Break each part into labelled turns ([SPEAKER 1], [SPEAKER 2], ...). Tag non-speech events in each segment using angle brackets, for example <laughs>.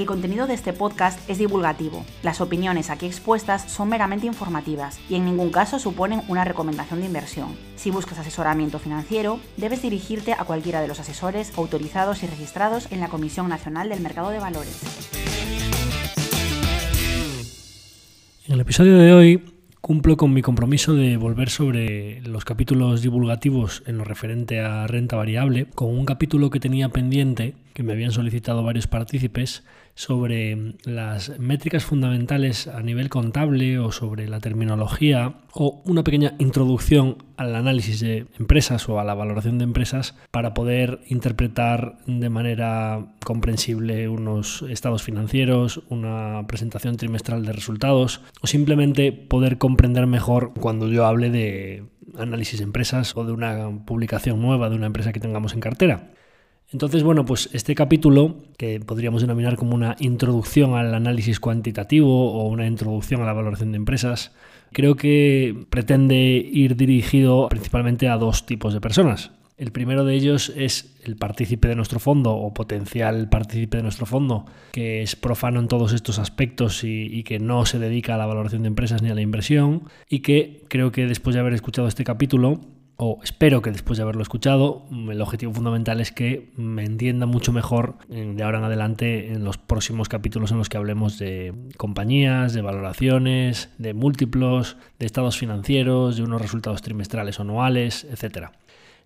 [SPEAKER 1] El contenido de este podcast es divulgativo. Las opiniones aquí expuestas son meramente informativas y en ningún caso suponen una recomendación de inversión. Si buscas asesoramiento financiero, debes dirigirte a cualquiera de los asesores autorizados y registrados en la Comisión Nacional del Mercado de Valores.
[SPEAKER 2] En el episodio de hoy cumplo con mi compromiso de volver sobre los capítulos divulgativos en lo referente a renta variable, con un capítulo que tenía pendiente, que me habían solicitado varios partícipes, sobre las métricas fundamentales a nivel contable o sobre la terminología o una pequeña introducción al análisis de empresas o a la valoración de empresas para poder interpretar de manera comprensible unos estados financieros, una presentación trimestral de resultados o simplemente poder comprender mejor cuando yo hable de análisis de empresas o de una publicación nueva de una empresa que tengamos en cartera. Entonces, bueno, pues este capítulo, que podríamos denominar como una introducción al análisis cuantitativo o una introducción a la valoración de empresas, creo que pretende ir dirigido principalmente a dos tipos de personas. El primero de ellos es el partícipe de nuestro fondo o potencial partícipe de nuestro fondo, que es profano en todos estos aspectos y, y, que no se dedica a la valoración de empresas ni a la inversión, y que creo que después de haber escuchado este capítulo o espero que después de haberlo escuchado, el objetivo fundamental es que me entienda mucho mejor de ahora en adelante en los próximos capítulos en los que hablemos de compañías, de valoraciones, de múltiplos, de estados financieros, de unos resultados trimestrales o anuales, etc.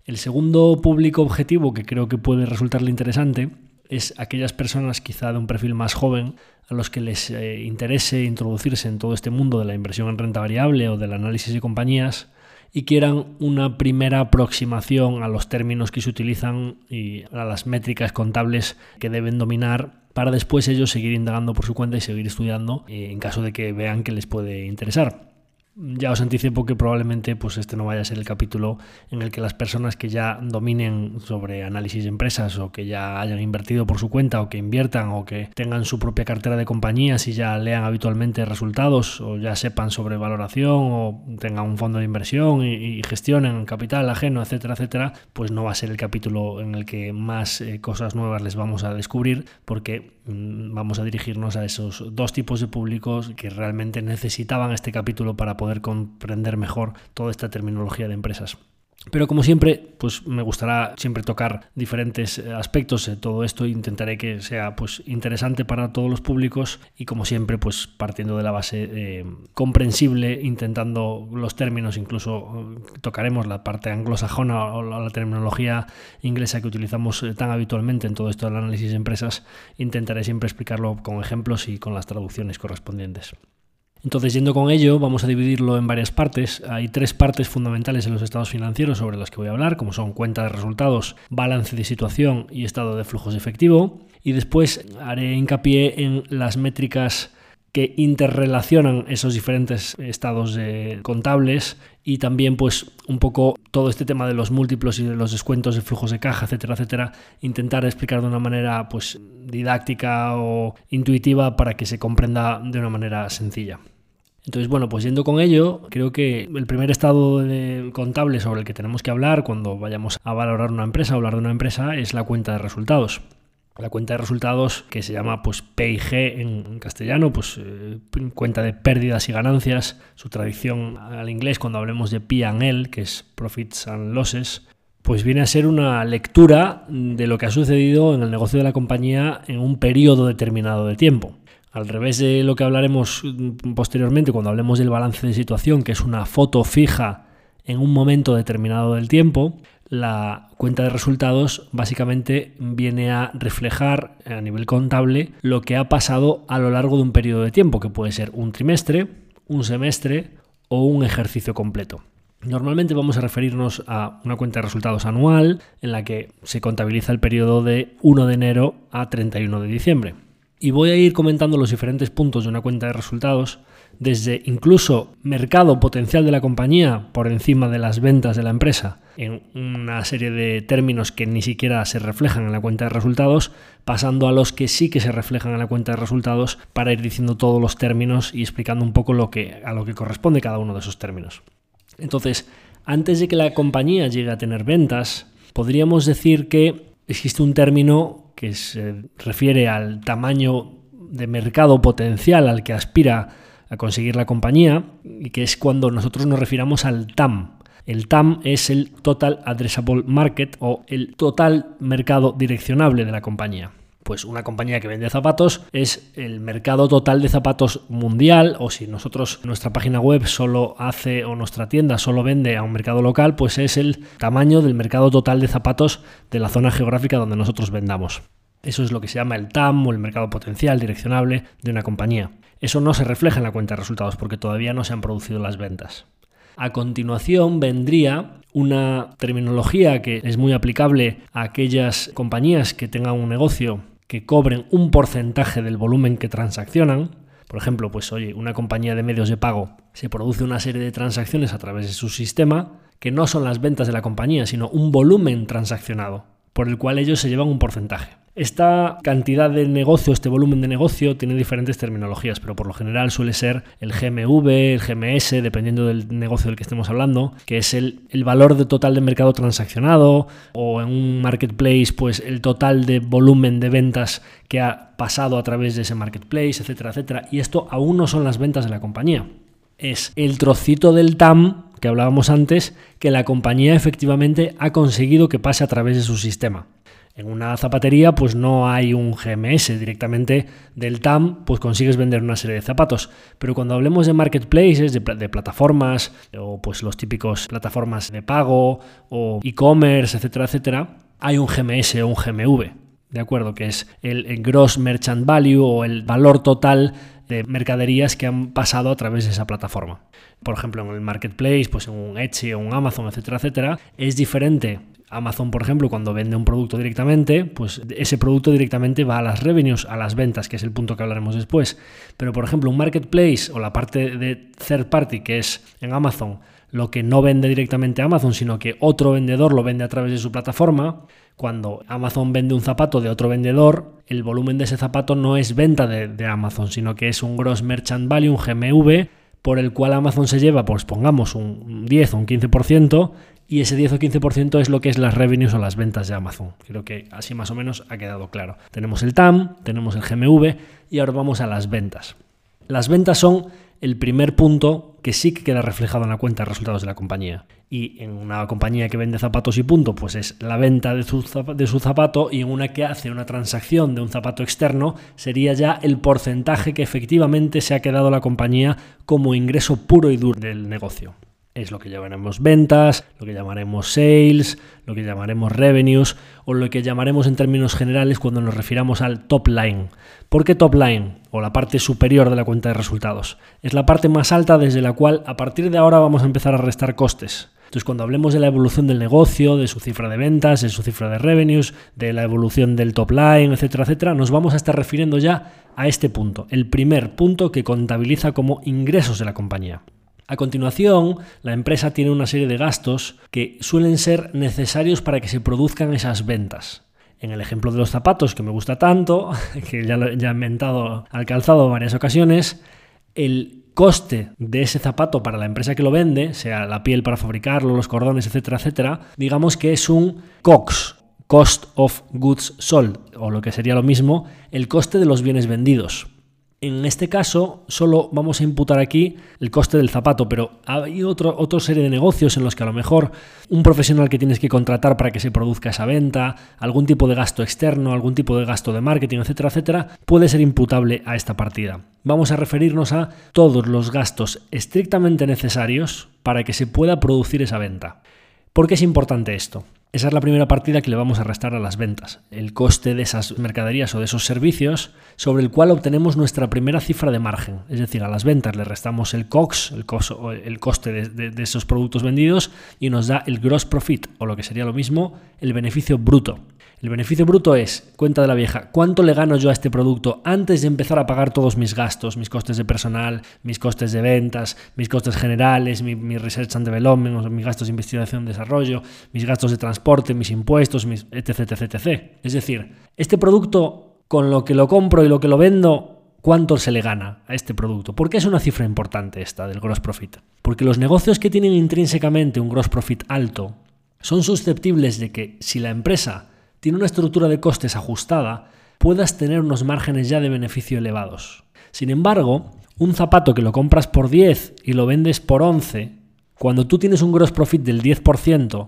[SPEAKER 2] El segundo público objetivo que creo que puede resultarle interesante es aquellas personas quizá de un perfil más joven a los que les eh, interese introducirse en todo este mundo de la inversión en renta variable o del análisis de compañías y quieran una primera aproximación a los términos que se utilizan y a las métricas contables que deben dominar para después ellos seguir indagando por su cuenta y seguir estudiando eh, en caso de que vean que les puede interesar. Ya os anticipo que probablemente pues este no vaya a ser el capítulo en el que las personas que ya dominen sobre análisis de empresas o que ya hayan invertido por su cuenta o que inviertan o que tengan su propia cartera de compañías y ya lean habitualmente resultados o ya sepan sobre valoración o tengan un fondo de inversión y, gestionen capital ajeno, etcétera, etcétera, pues no va a ser el capítulo en el que más eh, cosas nuevas les vamos a descubrir porque vamos a dirigirnos a esos dos tipos de públicos que realmente necesitaban este capítulo para poder poder comprender mejor toda esta terminología de empresas. Pero como siempre, pues me gustará siempre tocar diferentes eh, aspectos de todo esto. Intentaré que sea pues interesante para todos los públicos y como siempre, pues partiendo de la base eh, comprensible, intentando los términos, incluso eh, tocaremos la parte anglosajona o la, terminología inglesa que utilizamos tan habitualmente en todo esto del análisis de empresas. Intentaré siempre explicarlo con ejemplos y con las traducciones correspondientes. Entonces, yendo con ello, vamos a dividirlo en varias partes. Hay tres partes fundamentales en los estados financieros sobre las que voy a hablar, como son cuenta de resultados, balance de situación y estado de flujos de efectivo. Y después haré hincapié en las métricas que interrelacionan esos diferentes estados contables y también pues un poco todo este tema de los múltiplos y de los descuentos de flujos de caja, etcétera, etcétera, intentar explicar de una manera pues didáctica o intuitiva para que se comprenda de una manera sencilla. Entonces, bueno, pues yendo con ello, creo que el primer estado contable sobre el que tenemos que hablar cuando vayamos a valorar una empresa o hablar de una empresa es la cuenta de resultados. La cuenta de resultados que se llama pues PIG en castellano, pues eh, cuenta de pérdidas y ganancias, su tradición al inglés cuando hablemos de P&L, que es Profits and Losses, pues viene a ser una lectura de lo que ha sucedido en el negocio de la compañía en un periodo determinado de tiempo. Al revés de lo que hablaremos posteriormente cuando hablemos del balance de situación, que es una foto fija en un momento determinado del tiempo, la cuenta de resultados básicamente viene a reflejar a nivel contable lo que ha pasado a lo largo de un periodo de tiempo, que puede ser un trimestre, un semestre o un ejercicio completo. Normalmente vamos a referirnos a una cuenta de resultados anual en la que se contabiliza el periodo de 1 de enero a 31 de diciembre. Y voy a ir comentando los diferentes puntos de una cuenta de resultados, desde incluso mercado potencial de la compañía por encima de las ventas de la empresa, en una serie de términos que ni siquiera se reflejan en la cuenta de resultados, pasando a los que sí que se reflejan en la cuenta de resultados para ir diciendo todos los términos y explicando un poco lo que, a lo que corresponde cada uno de esos términos. Entonces, antes de que la compañía llegue a tener ventas, podríamos decir que existe un término que se refiere al tamaño de mercado potencial al que aspira a conseguir la compañía y que es cuando nosotros nos refiramos al TAM. El TAM es el Total Addressable Market o el total mercado direccionable de la compañía pues una compañía que vende zapatos es el mercado total de zapatos mundial o si nosotros nuestra página web solo hace o nuestra tienda solo vende a un mercado local, pues es el tamaño del mercado total de zapatos de la zona geográfica donde nosotros vendamos. Eso es lo que se llama el TAM o el mercado potencial direccionable de una compañía. Eso no se refleja en la cuenta de resultados porque todavía no se han producido las ventas. A continuación vendría una terminología que es muy aplicable a aquellas compañías que tengan un negocio que cobren un porcentaje del volumen que transaccionan. Por ejemplo, pues oye, una compañía de medios de pago se produce una serie de transacciones a través de su sistema que no son las ventas de la compañía, sino un volumen transaccionado, por el cual ellos se llevan un porcentaje. Esta cantidad de negocio, este volumen de negocio, tiene diferentes terminologías, pero por lo general suele ser el GMV, el GMS, dependiendo del negocio del que estemos hablando, que es el, valor total de mercado transaccionado, o en un marketplace, pues el total de volumen de ventas que ha pasado a través de ese marketplace, etcétera, etcétera. Y esto aún no son las ventas de la compañía. Es el trocito del TAM que hablábamos antes, que la compañía efectivamente ha conseguido que pase a través de su sistema. En una zapatería pues no hay un GMS directamente del TAM, pues consigues vender una serie de zapatos. Pero cuando hablemos de marketplaces, de, plataformas o pues los típicos plataformas de pago o e-commerce, etcétera, etcétera, hay un GMS o un GMV, ¿de acuerdo? Que es el, Gross Merchant Value o el valor total de mercaderías que han pasado a través de esa plataforma. Por ejemplo, en el marketplace, pues en un Etsy o un Amazon, etcétera, etcétera, es diferente Amazon, por ejemplo, cuando vende un producto directamente, pues ese producto directamente va a las revenues, a las ventas, que es el punto que hablaremos después. Pero, por ejemplo, un marketplace o la parte de third party, que es en Amazon, lo que no vende directamente a Amazon, sino que otro vendedor lo vende a través de su plataforma, cuando Amazon vende un zapato de otro vendedor, el volumen de ese zapato no es venta de, Amazon, sino que es un gross merchant value, un GMV, por el cual Amazon se lleva, pues pongamos un 10 o un 15%, y ese 10 o 15% es lo que es las revenues o las ventas de Amazon. Creo que así más o menos ha quedado claro. Tenemos el TAM, tenemos el GMV y ahora vamos a las ventas. Las ventas son el primer punto que sí que queda reflejado en la cuenta de resultados de la compañía. Y en una compañía que vende zapatos y punto, pues es la venta de su, de su zapato y en una que hace una transacción de un zapato externo sería ya el porcentaje que efectivamente se ha quedado la compañía como ingreso puro y duro del negocio es lo que llamaremos ventas, lo que llamaremos sales, lo que llamaremos revenues o lo que llamaremos en términos generales cuando nos refiramos al top line. ¿Por qué top line? O la parte superior de la cuenta de resultados. Es la parte más alta desde la cual a partir de ahora vamos a empezar a restar costes. Entonces, cuando hablemos de la evolución del negocio, de su cifra de ventas, de su cifra de revenues, de la evolución del top line, etcétera, etcétera, nos vamos a estar refiriendo ya a este punto, el primer punto que contabiliza como ingresos de la compañía. A continuación, la empresa tiene una serie de gastos que suelen ser necesarios para que se produzcan esas ventas. En el ejemplo de los zapatos, que me gusta tanto, <laughs> que ya, lo, he inventado al calzado varias ocasiones, el coste de ese zapato para la empresa que lo vende, sea la piel para fabricarlo, los cordones, etcétera, etcétera, digamos que es un COX, Cost of Goods Sold, o lo que sería lo mismo, el coste de los bienes vendidos. En este caso, solo vamos a imputar aquí el coste del zapato, pero hay otra serie de negocios en los que a lo mejor un profesional que tienes que contratar para que se produzca esa venta, algún tipo de gasto externo, algún tipo de gasto de marketing, etcétera, etcétera, puede ser imputable a esta partida. Vamos a referirnos a todos los gastos estrictamente necesarios para que se pueda producir esa venta. ¿Por qué es importante esto? Esa es la primera partida que le vamos a restar a las ventas, el coste de esas mercaderías o de esos servicios sobre el cual obtenemos nuestra primera cifra de margen. Es decir, a las ventas le restamos el COX, el, el coste de, de esos productos vendidos, y nos da el gross profit, o lo que sería lo mismo, el beneficio bruto. El beneficio bruto es, cuenta de la vieja, ¿cuánto le gano yo a este producto antes de empezar a pagar todos mis gastos, mis costes de personal, mis costes de ventas, mis costes generales, mi, research and development, mis gastos de investigación y desarrollo, mis gastos de transporte, mis impuestos, mis etc, etc, etc. Es decir, este producto con lo que lo compro y lo que lo vendo, ¿cuánto se le gana a este producto? ¿Por qué es una cifra importante esta del gross profit? Porque los negocios que tienen intrínsecamente un gross profit alto son susceptibles de que si la empresa tiene una estructura de costes ajustada, puedas tener unos márgenes ya de beneficio elevados. Sin embargo, un zapato que lo compras por 10 y lo vendes por 11, cuando tú tienes un gross profit del 10%,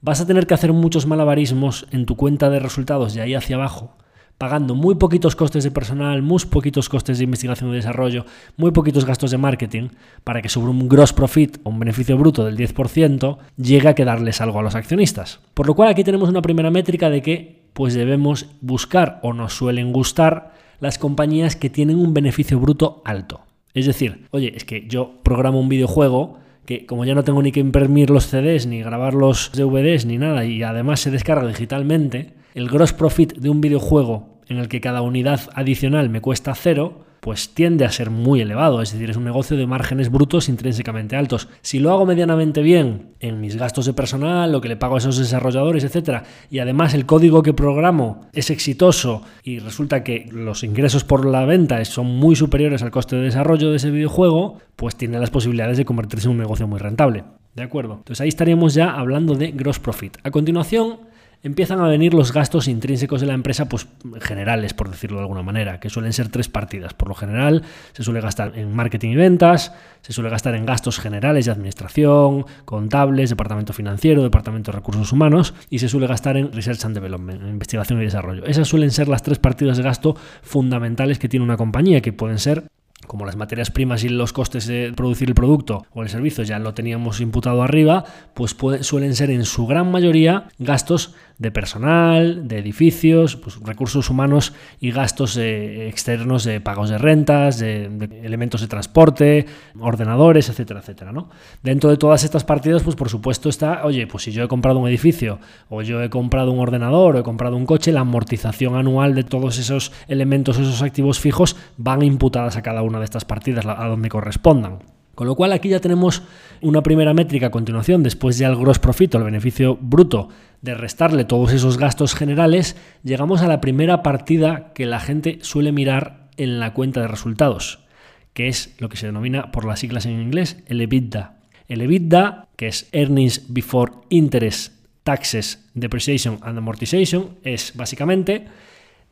[SPEAKER 2] vas a tener que hacer muchos malabarismos en tu cuenta de resultados de ahí hacia abajo pagando muy poquitos costes de personal, muy poquitos costes de investigación y desarrollo, muy poquitos gastos de marketing, para que sobre un gross profit o un beneficio bruto del 10% llegue a quedarles algo a los accionistas. Por lo cual aquí tenemos una primera métrica de que pues debemos buscar o nos suelen gustar las compañías que tienen un beneficio bruto alto. Es decir, oye, es que yo programo un videojuego que como ya no tengo ni que imprimir los CDs, ni grabar los DVDs, ni nada, y además se descarga digitalmente, el gross profit de un videojuego en el que cada unidad adicional me cuesta cero, pues tiende a ser muy elevado, es decir, es un negocio de márgenes brutos intrínsecamente altos. Si lo hago medianamente bien en mis gastos de personal, lo que le pago a esos desarrolladores, etcétera, y además el código que programo es exitoso y resulta que los ingresos por la venta son muy superiores al coste de desarrollo de ese videojuego, pues tiene las posibilidades de convertirse en un negocio muy rentable. ¿De acuerdo? Entonces ahí estaríamos ya hablando de gross profit. A continuación, empiezan a venir los gastos intrínsecos de la empresa, pues generales, por decirlo de alguna manera, que suelen ser tres partidas. Por lo general, se suele gastar en marketing y ventas, se suele gastar en gastos generales de administración, contables, departamento financiero, departamento de recursos humanos, y se suele gastar en research and development, en investigación y desarrollo. Esas suelen ser las tres partidas de gasto fundamentales que tiene una compañía, que pueden ser como las materias primas y los costes de producir el producto o el servicio ya lo teníamos imputado arriba, pues suelen ser en su gran mayoría gastos de personal, de edificios, pues recursos humanos y gastos eh, externos de pagos de rentas, de, elementos de transporte, ordenadores, etcétera, etcétera. ¿no? Dentro de todas estas partidas, pues por supuesto está, oye, pues si yo he comprado un edificio o yo he comprado un ordenador o he comprado un coche, la amortización anual de todos esos elementos, esos activos fijos, van imputadas a cada una de estas partidas, a donde correspondan. Con lo cual aquí ya tenemos una primera métrica a continuación, después ya el gross profit, el beneficio bruto, de restarle todos esos gastos generales, llegamos a la primera partida que la gente suele mirar en la cuenta de resultados, que es lo que se denomina por las siglas en inglés el EBITDA. El EBITDA, que es Earnings Before Interest, Taxes, Depreciation and Amortization, es básicamente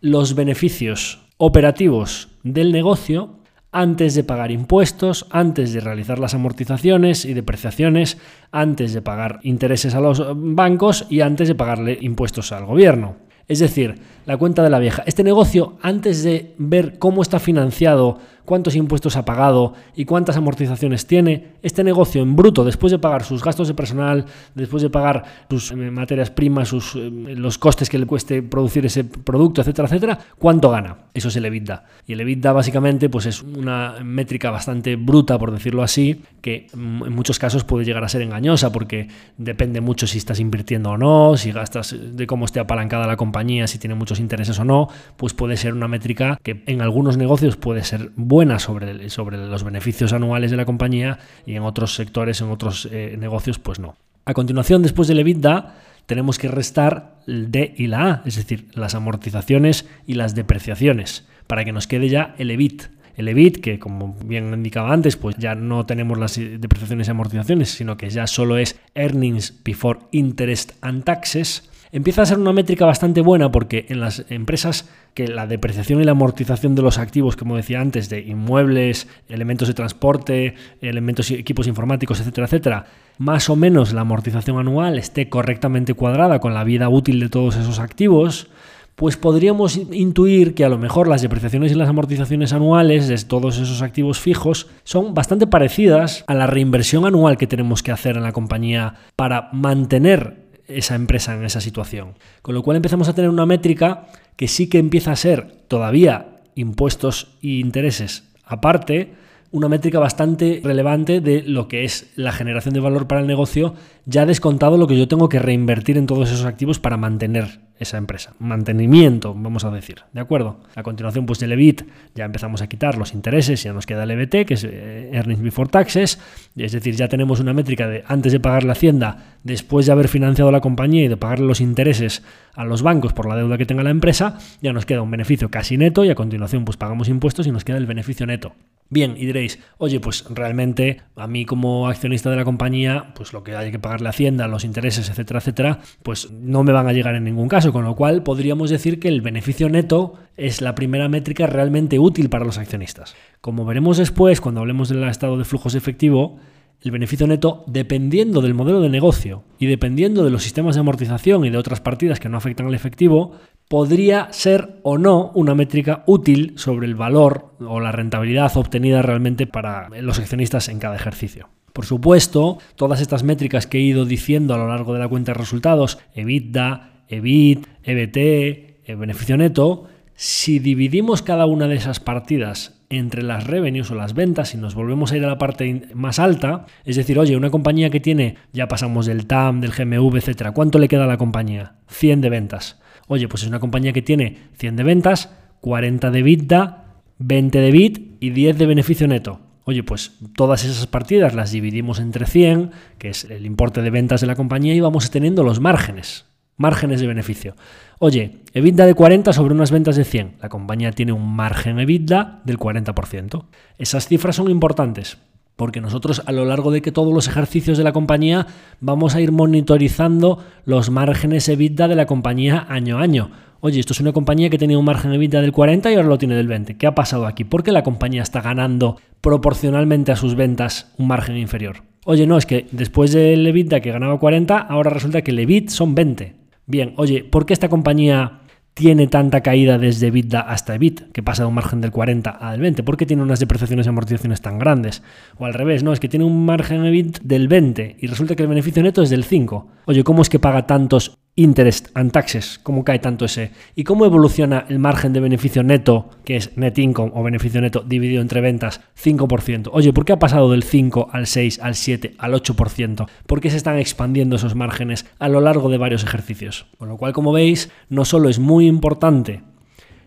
[SPEAKER 2] los beneficios operativos del negocio antes de pagar impuestos, antes de realizar las amortizaciones y depreciaciones, antes de pagar intereses a los bancos y antes de pagarle impuestos al gobierno. Es decir, la cuenta de la vieja. Este negocio, antes de ver cómo está financiado, cuántos impuestos ha pagado y cuántas amortizaciones tiene, este negocio en bruto, después de pagar sus gastos de personal, después de pagar sus eh, materias primas, sus, eh, los costes que le cueste producir ese producto, etcétera, etcétera, ¿cuánto gana? Eso es el EBITDA. Y el EBITDA básicamente pues es una métrica bastante bruta, por decirlo así, que mm, en muchos casos puede llegar a ser engañosa porque depende mucho si estás invirtiendo o no, si gastas de cómo esté apalancada la compañía, si tiene muchos intereses o no, pues puede ser una métrica que en algunos negocios puede ser buena sobre, sobre los beneficios anuales de la compañía y en otros sectores, en otros eh, negocios, pues no. A continuación, después del EBITDA, tenemos que restar el D y la A, es decir, las amortizaciones y las depreciaciones, para que nos quede ya el EBIT. El EBIT, que como bien indicaba antes, pues ya no tenemos las depreciaciones y amortizaciones, sino que ya solo es Earnings Before Interest and Taxes, empieza a ser una métrica bastante buena porque en las empresas que la depreciación y la amortización de los activos, como decía antes, de inmuebles, elementos de transporte, elementos y equipos informáticos, etcétera, etcétera, más o menos la amortización anual esté correctamente cuadrada con la vida útil de todos esos activos, pues podríamos intuir que a lo mejor las depreciaciones y las amortizaciones anuales de todos esos activos fijos son bastante parecidas a la reinversión anual que tenemos que hacer en la compañía para mantener esa empresa en esa situación. Con lo cual empezamos a tener una métrica que sí que empieza a ser todavía impuestos e intereses aparte, una métrica bastante relevante de lo que es la generación de valor para el negocio, ya descontado lo que yo tengo que reinvertir en todos esos activos para mantener esa empresa. Mantenimiento, vamos a decir. ¿De acuerdo? A continuación, pues del EBIT ya empezamos a quitar los intereses, ya nos queda el EBT, que es eh, Earnings Before Taxes. Es decir, ya tenemos una métrica de antes de pagar la hacienda, después de haber financiado la compañía y de pagarle los intereses a los bancos por la deuda que tenga la empresa, ya nos queda un beneficio casi neto y a continuación pues pagamos impuestos y nos queda el beneficio neto. Bien, y diréis, oye, pues realmente a mí como accionista de la compañía, pues lo que hay que pagarle a Hacienda, los intereses, etcétera, etcétera, pues no me van a llegar en ningún caso, con lo cual podríamos decir que el beneficio neto es la primera métrica realmente útil para los accionistas. Como veremos después, cuando hablemos del estado de flujos efectivo, el beneficio neto, dependiendo del modelo de negocio y dependiendo de los sistemas de amortización y de otras partidas que no afectan al efectivo, podría ser o no una métrica útil sobre el valor o la rentabilidad obtenida realmente para los accionistas en cada ejercicio. Por supuesto, todas estas métricas que he ido diciendo a lo largo de la cuenta de resultados, EBITDA, EBIT, EBT, el beneficio neto, si dividimos cada una de esas partidas entre las revenues o las ventas y nos volvemos a ir a la parte más alta, es decir, oye, una compañía que tiene, ya pasamos del TAM, del GMV, etcétera, ¿cuánto le queda a la compañía? 100 de ventas. Oye, pues es una compañía que tiene 100 de ventas, 40 de EBITDA, 20 de BIT y 10 de beneficio neto. Oye, pues todas esas partidas las dividimos entre 100, que es el importe de ventas de la compañía, y vamos teniendo los márgenes, márgenes de beneficio. Oye, EBITDA de 40 sobre unas ventas de 100. La compañía tiene un margen EBITDA del 40%. Esas cifras son importantes porque nosotros a lo largo de que todos los ejercicios de la compañía vamos a ir monitorizando los márgenes EBITDA de la compañía año a año. Oye, esto es una compañía que tenía un margen EBITDA del 40 y ahora lo tiene del 20. ¿Qué ha pasado aquí? ¿Por qué la compañía está ganando proporcionalmente a sus ventas un margen inferior? Oye, no, es que después del EBITDA que ganaba 40, ahora resulta que el EBIT son 20. Bien, oye, ¿por qué esta compañía tiene tanta caída desde EBITDA hasta EBIT, que pasa de un margen del 40 al 20? ¿Por qué tiene unas depreciaciones y amortizaciones tan grandes? O al revés, no, es que tiene un margen EBIT del 20 y resulta que el beneficio neto es del 5. Oye, ¿cómo es que paga tantos interest and taxes, cómo cae tanto ese, y cómo evoluciona el margen de beneficio neto, que es net income o beneficio neto dividido entre ventas, 5%. Oye, ¿por qué ha pasado del 5 al 6, al 7, al 8%? ¿Por qué se están expandiendo esos márgenes a lo largo de varios ejercicios? Con lo cual, como veis, no solo es muy importante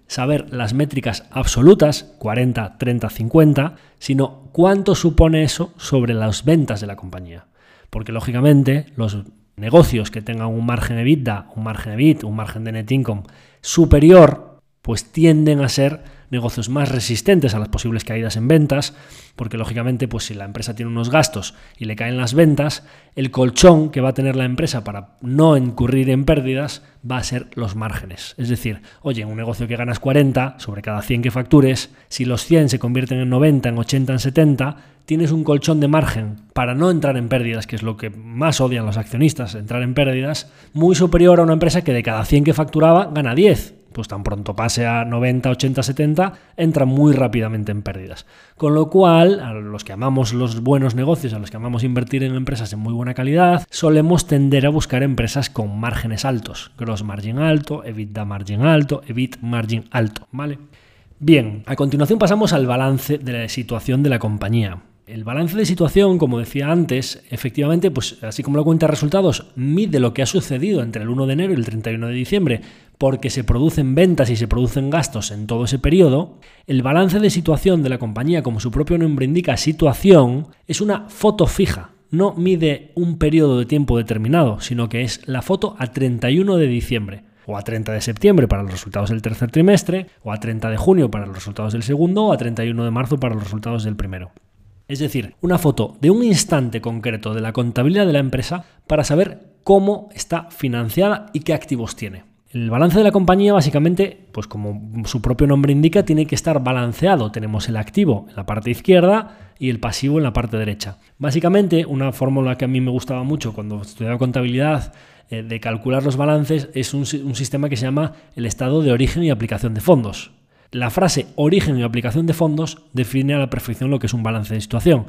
[SPEAKER 2] saber las métricas absolutas, 40, 30, 50, sino cuánto supone eso sobre las ventas de la compañía. Porque lógicamente los negocios que tengan un margen EBITDA, un margen EBIT, un margen de net income superior, pues tienden a ser negocios más resistentes a las posibles caídas en ventas, porque lógicamente, pues si la empresa tiene unos gastos y le caen las ventas, el colchón que va a tener la empresa para no incurrir en pérdidas va a ser los márgenes. Es decir, oye, en un negocio que ganas 40 sobre cada 100 que factures, si los 100 se convierten en 90, en 80, en 70, tienes un colchón de margen para no entrar en pérdidas, que es lo que más odian los accionistas, entrar en pérdidas, muy superior a una empresa que de cada 100 que facturaba gana 10. Pues tan pronto pase a 90, 80, 70, entra muy rápidamente en pérdidas. Con lo cual, a los que amamos los buenos negocios, a los que amamos invertir en empresas en muy buena calidad, solemos tender a buscar empresas con márgenes altos, gross margin alto, EBITDA margin alto, EBIT margin alto, ¿vale? Bien, a continuación pasamos al balance de la situación de la compañía. El balance de situación, como decía antes, efectivamente, pues así como la cuenta resultados, mide lo que ha sucedido entre el 1 de enero y el 31 de diciembre, porque se producen ventas y se producen gastos en todo ese periodo, el balance de situación de la compañía, como su propio nombre indica, situación, es una foto fija. No mide un periodo de tiempo determinado, sino que es la foto a 31 de diciembre o a 30 de septiembre para los resultados del tercer trimestre, o a 30 de junio para los resultados del segundo, o a 31 de marzo para los resultados del primero. Es decir, una foto de un instante concreto de la contabilidad de la empresa para saber cómo está financiada y qué activos tiene. El balance de la compañía básicamente, pues como su propio nombre indica, tiene que estar balanceado. Tenemos el activo en la parte izquierda y el pasivo en la parte derecha. Básicamente, una fórmula que a mí me gustaba mucho cuando estudiaba contabilidad eh, de calcular los balances es un, un sistema que se llama el estado de origen y aplicación de fondos. La frase origen y aplicación de fondos define a la perfección lo que es un balance de situación.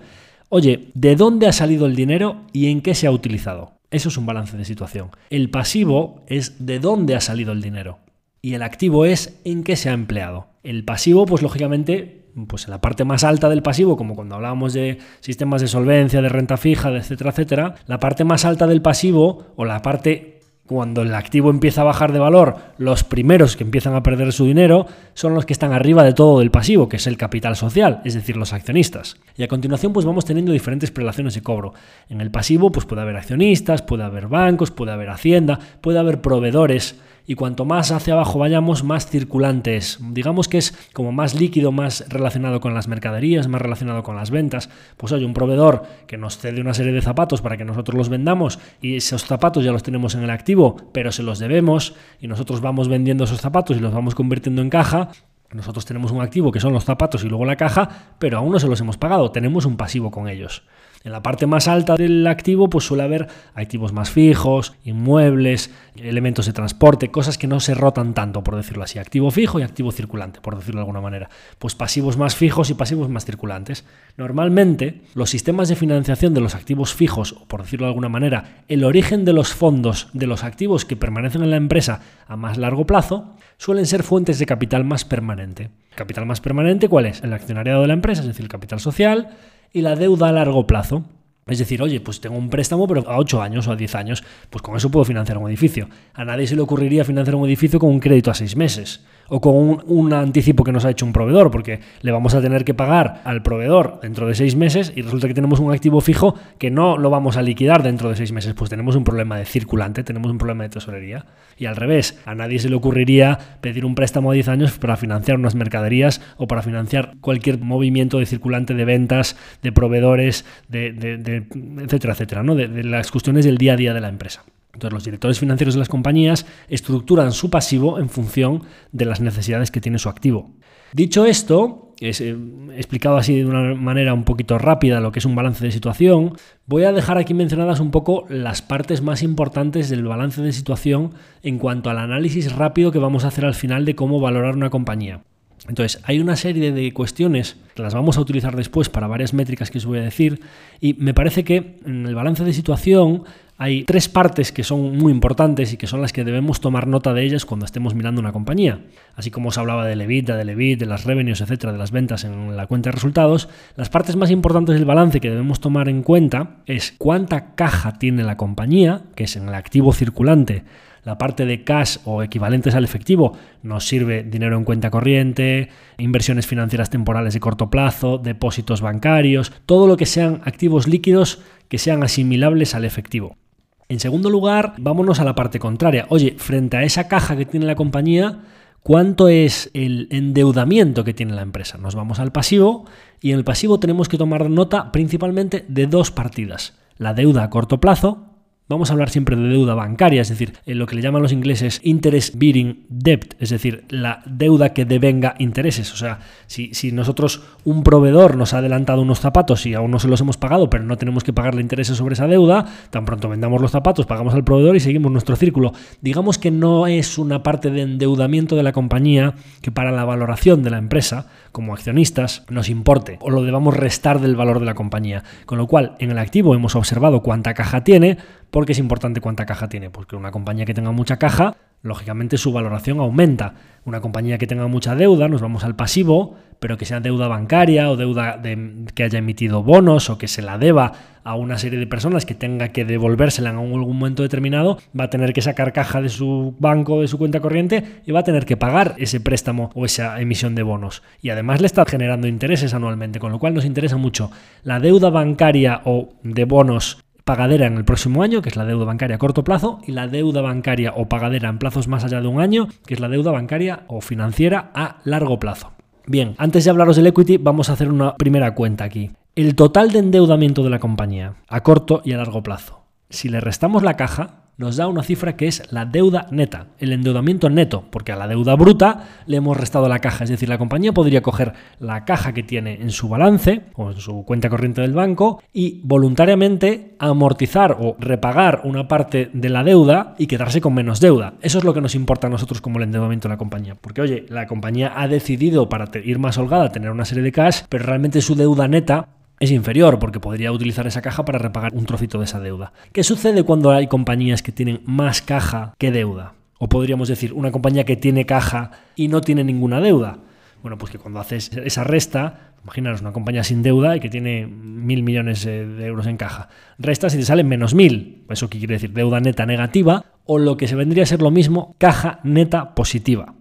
[SPEAKER 2] Oye, ¿de dónde ha salido el dinero y en qué se ha utilizado? Eso es un balance de situación. El pasivo es de dónde ha salido el dinero y el activo es en qué se ha empleado. El pasivo, pues lógicamente, pues en la parte más alta del pasivo, como cuando hablábamos de sistemas de solvencia, de renta fija, etcétera, etcétera, la parte más alta del pasivo o la parte cuando el activo empieza a bajar de valor, los primeros que empiezan a perder su dinero son los que están arriba de todo del pasivo, que es el capital social, es decir, los accionistas. Y a continuación pues vamos teniendo diferentes prelaciones de cobro. En el pasivo pues puede haber accionistas, puede haber bancos, puede haber hacienda, puede haber proveedores y cuanto más hacia abajo vayamos, más circulante es. Digamos que es como más líquido, más relacionado con las mercaderías, más relacionado con las ventas. Pues hay un proveedor que nos cede una serie de zapatos para que nosotros los vendamos y esos zapatos ya los tenemos en el activo, pero se los debemos y nosotros vamos vendiendo esos zapatos y los vamos convirtiendo en caja. Nosotros tenemos un activo que son los zapatos y luego la caja, pero aún no se los hemos pagado, tenemos un pasivo con ellos. En la parte más alta del activo pues suele haber activos más fijos, inmuebles, elementos de transporte, cosas que no se rotan tanto, por decirlo así. Activo fijo y activo circulante, por decirlo de alguna manera. Pues pasivos más fijos y pasivos más circulantes. Normalmente los sistemas de financiación de los activos fijos, o por decirlo de alguna manera, el origen de los fondos de los activos que permanecen en la empresa a más largo plazo, suelen ser fuentes de capital más permanente. ¿Capital más permanente cuál es? El accionariado de la empresa, es decir, el capital social, y la deuda a largo plazo. Es decir, oye, pues tengo un préstamo, pero a 8 años o a 10 años, pues con eso puedo financiar un edificio. A nadie se le ocurriría financiar un edificio con un crédito a 6 meses o con un, anticipo que nos ha hecho un proveedor, porque le vamos a tener que pagar al proveedor dentro de seis meses y resulta que tenemos un activo fijo que no lo vamos a liquidar dentro de seis meses, pues tenemos un problema de circulante, tenemos un problema de tesorería. Y al revés, a nadie se le ocurriría pedir un préstamo a 10 años para financiar unas mercaderías o para financiar cualquier movimiento de circulante de ventas, de proveedores, de, etcétera, etcétera, ¿no? de las cuestiones del día a día de la empresa. Entonces los directores financieros de las compañías estructuran su pasivo en función de las necesidades que tiene su activo. Dicho esto, he eh, explicado así de una manera un poquito rápida lo que es un balance de situación, voy a dejar aquí mencionadas un poco las partes más importantes del balance de situación en cuanto al análisis rápido que vamos a hacer al final de cómo valorar una compañía. Entonces, hay una serie de cuestiones que las vamos a utilizar después para varias métricas que os voy a decir y me parece que en el balance de situación hay tres partes que son muy importantes y que son las que debemos tomar nota de ellas cuando estemos mirando una compañía. Así como os hablaba del EBITDA, del EBIT, de las revenues, etcétera, de las ventas en la cuenta de resultados, las partes más importantes del balance que debemos tomar en cuenta es cuánta caja tiene la compañía, que es en el activo circulante, la parte de cash o equivalentes al efectivo nos sirve dinero en cuenta corriente, inversiones financieras temporales de corto plazo, depósitos bancarios, todo lo que sean activos líquidos que sean asimilables al efectivo. En segundo lugar, vámonos a la parte contraria. Oye, frente a esa caja que tiene la compañía, ¿cuánto es el endeudamiento que tiene la empresa? Nos vamos al pasivo y en el pasivo tenemos que tomar nota principalmente de dos partidas. La deuda a corto plazo, Vamos a hablar siempre de deuda bancaria, es decir, en lo que le llaman los ingleses interest bearing debt, es decir, la deuda que devenga intereses. O sea, si, si, nosotros, un proveedor nos ha adelantado unos zapatos y aún no se los hemos pagado, pero no tenemos que pagarle intereses sobre esa deuda, tan pronto vendamos los zapatos, pagamos al proveedor y seguimos nuestro círculo. Digamos que no es una parte de endeudamiento de la compañía que para la valoración de la empresa, como accionistas, nos importe o lo debamos restar del valor de la compañía. Con lo cual, en el activo hemos observado cuánta caja tiene, ¿Por qué es importante cuánta caja tiene? Porque una compañía que tenga mucha caja, lógicamente su valoración aumenta. Una compañía que tenga mucha deuda, nos vamos al pasivo, pero que sea deuda bancaria o deuda de, que haya emitido bonos o que se la deba a una serie de personas que tenga que devolvérsela en algún momento determinado, va a tener que sacar caja de su banco, de su cuenta corriente y va a tener que pagar ese préstamo o esa emisión de bonos. Y además le está generando intereses anualmente, con lo cual nos interesa mucho la deuda bancaria o de bonos pagadera en el próximo año, que es la deuda bancaria a corto plazo, y la deuda bancaria o pagadera en plazos más allá de un año, que es la deuda bancaria o financiera a largo plazo. Bien, antes de hablaros del equity, vamos a hacer una primera cuenta aquí. el total de endeudamiento de la compañía a corto y a largo plazo. Si le restamos la caja, nos da una cifra que es la deuda neta, el endeudamiento neto, porque a la deuda bruta le hemos restado la caja. Es decir, la compañía podría coger la caja que tiene en su balance o en su cuenta corriente del banco y voluntariamente amortizar o repagar una parte de la deuda y quedarse con menos deuda. Eso es lo que nos importa a nosotros como el endeudamiento de la compañía. Porque, oye, la compañía ha decidido para ir más holgada tener una serie de cash, pero realmente su deuda neta es inferior porque podría utilizar esa caja para repagar un trocito de esa deuda. ¿Qué sucede cuando hay compañías que tienen más caja que deuda? O podríamos decir, una compañía que tiene caja y no tiene ninguna deuda. Bueno, pues que cuando haces esa resta, imaginaros una compañía sin deuda y que tiene mil millones eh, de euros en caja. Restas y te salen menos mil. ¿Eso qué quiere decir? Deuda neta negativa o lo que se vendría a ser lo mismo, caja neta positiva